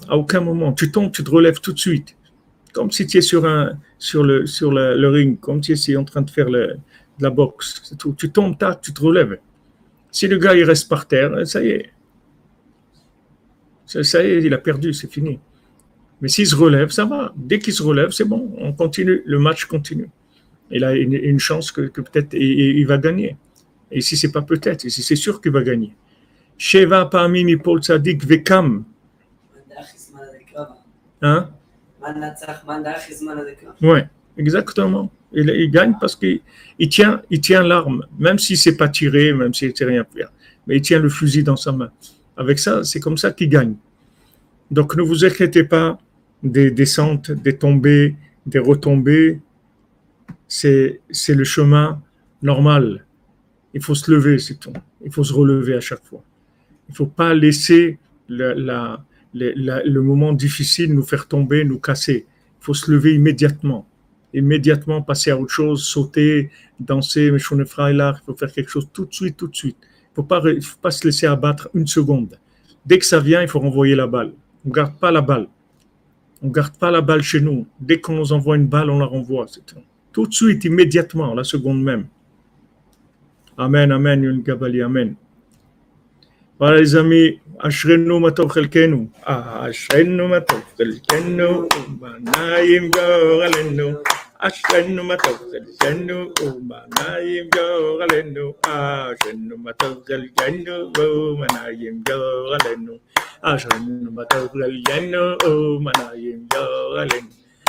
À aucun moment. Tu tombes, tu te relèves tout de suite. Comme si tu es sur, un, sur, le, sur le, ring, comme si tu es en train de faire de la boxe. Tu tombes, tac, tu te relèves. Si le gars il reste par terre, ça y est. Ça, y est, il a perdu, c'est fini. Mais s'il se relève, ça va. Dès qu'il se relève, c'est bon, on continue, le match continue. Il a une, chance que, peut-être il va gagner. Et si c'est pas peut-être, si c'est sûr qu'il va gagner. Sheva parmi mi Paul Tzadik vekam. Hein? Oui, exactement. Il, il, gagne parce qu'il il tient, il tient l'arme, même si c'est pas tiré, même s'il ne rien faire. Mais il tient le fusil dans sa main. Avec ça, c'est comme ça qu'il gagne. Donc ne vous inquiétez pas des descentes, des tombées, des retombées. C'est le chemin normal. Il faut se lever, c'est tout. Il faut se relever à chaque fois. Il ne faut pas laisser le moment difficile nous faire tomber, nous casser. Il faut se lever immédiatement. Immédiatement passer à autre chose, sauter, danser, mais il faut faire quelque chose tout de suite, tout de suite. Il ne faut pas se laisser abattre une seconde. Dès que ça vient, il faut renvoyer la balle. On ne garde pas la balle. On ne garde pas la balle chez nous. Dès qu'on nous envoie une balle, on la renvoie. Tout. tout de suite, immédiatement, la seconde même. Amen, Amen, Yun Gabali, Amen. Voilà les amis, Ashrenu Matov Chelkenu, Ashrenu Matov Chelkenu, Manayim Goralenu, Ashrenu Matov Chelkenu, Manayim Goralenu, Ashrenu Matov Chelkenu, Manayim Goralenu, Ashrenu Matov Chelkenu, Manayim Goralenu.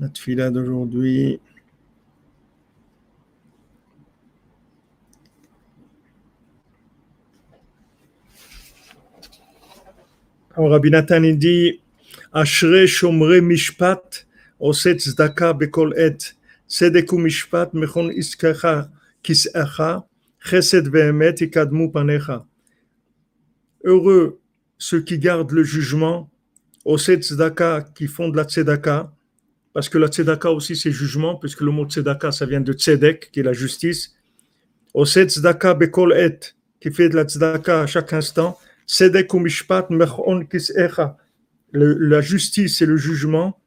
La fila d'aujourd'hui. Rabbi Nathan dit Ashre shomre mishpat oset zdaka bekol et sedeku mishpat mechon iskacha kisacha chesed vehemet ikadmu panecha. Heureux ceux qui gardent le jugement, oset zdaka qui font de la tzedaka, parce que la tzedaka aussi c'est jugement, puisque le mot tzedaka ça vient de tzedek, qui est la justice. Osed tzedaka bekol et, qui fait de la tzedaka à chaque instant. Tzedek ou mishpat mechon kisecha. La justice et le jugement,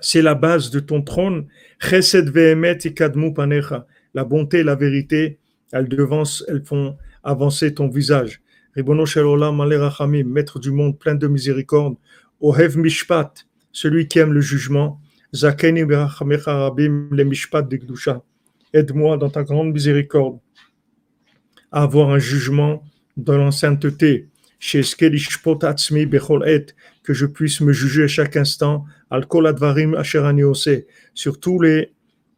c'est la base de ton trône. Chesed vehemet ikadmu panecha. La bonté et la vérité, elles devancent, elles font avancer ton visage. Ribono olam maître du monde plein de miséricorde. Ohev mishpat, celui qui aime le jugement. Aide-moi dans ta grande miséricorde à avoir un jugement dans la sainteté. que je puisse me juger à chaque instant, al kol advarim asher sur tous les,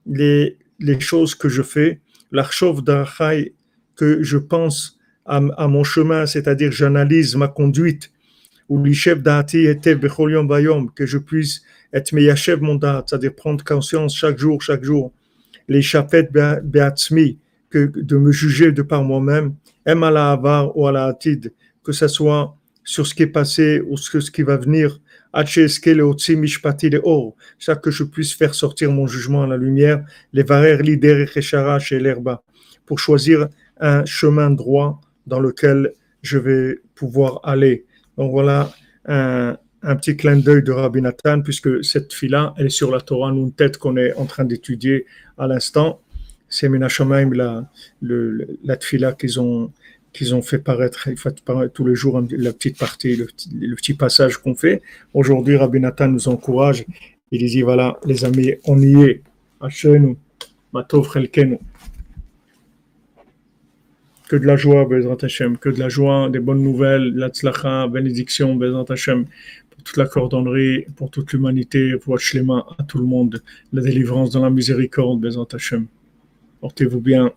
les, les choses que je fais, l'archov d'achai, que je pense à, à mon chemin, c'est-à-dire j'analyse ma conduite, ou l'ishev dati était bechol yom bayom, que je puisse être meyachev mon dat, c'est-à-dire prendre conscience chaque jour, chaque jour, les chapet que de me juger de par moi-même, em ala avar ou ala atid, que ce soit sur ce qui est passé ou sur ce qui va venir, ça que je puisse faire sortir mon jugement à la lumière, les varer lider chez l'herba, pour choisir un chemin droit dans lequel je vais pouvoir aller. Donc voilà un, un petit clin d'œil de Rabbi Nathan, puisque cette fille-là, elle est sur la Torah, une tête qu'on est en train d'étudier à l'instant. C'est Menachamaim, la, la qu'ils ont, qu'ils ont fait paraître, tous les jours la petite partie, le, petit passage qu'on fait. Aujourd'hui, Rabbi Nathan nous encourage. Il dit voilà, les amis, on y est. Matov. Que de la joie, Bezrat Hashem, que de la joie, des bonnes nouvelles, la bénédiction, Bezrat Hashem, toute la cordonnerie, pour toute l'humanité, pour Shlema, à tout le monde, la délivrance dans la miséricorde, Bezrat Hashem. Portez-vous bien.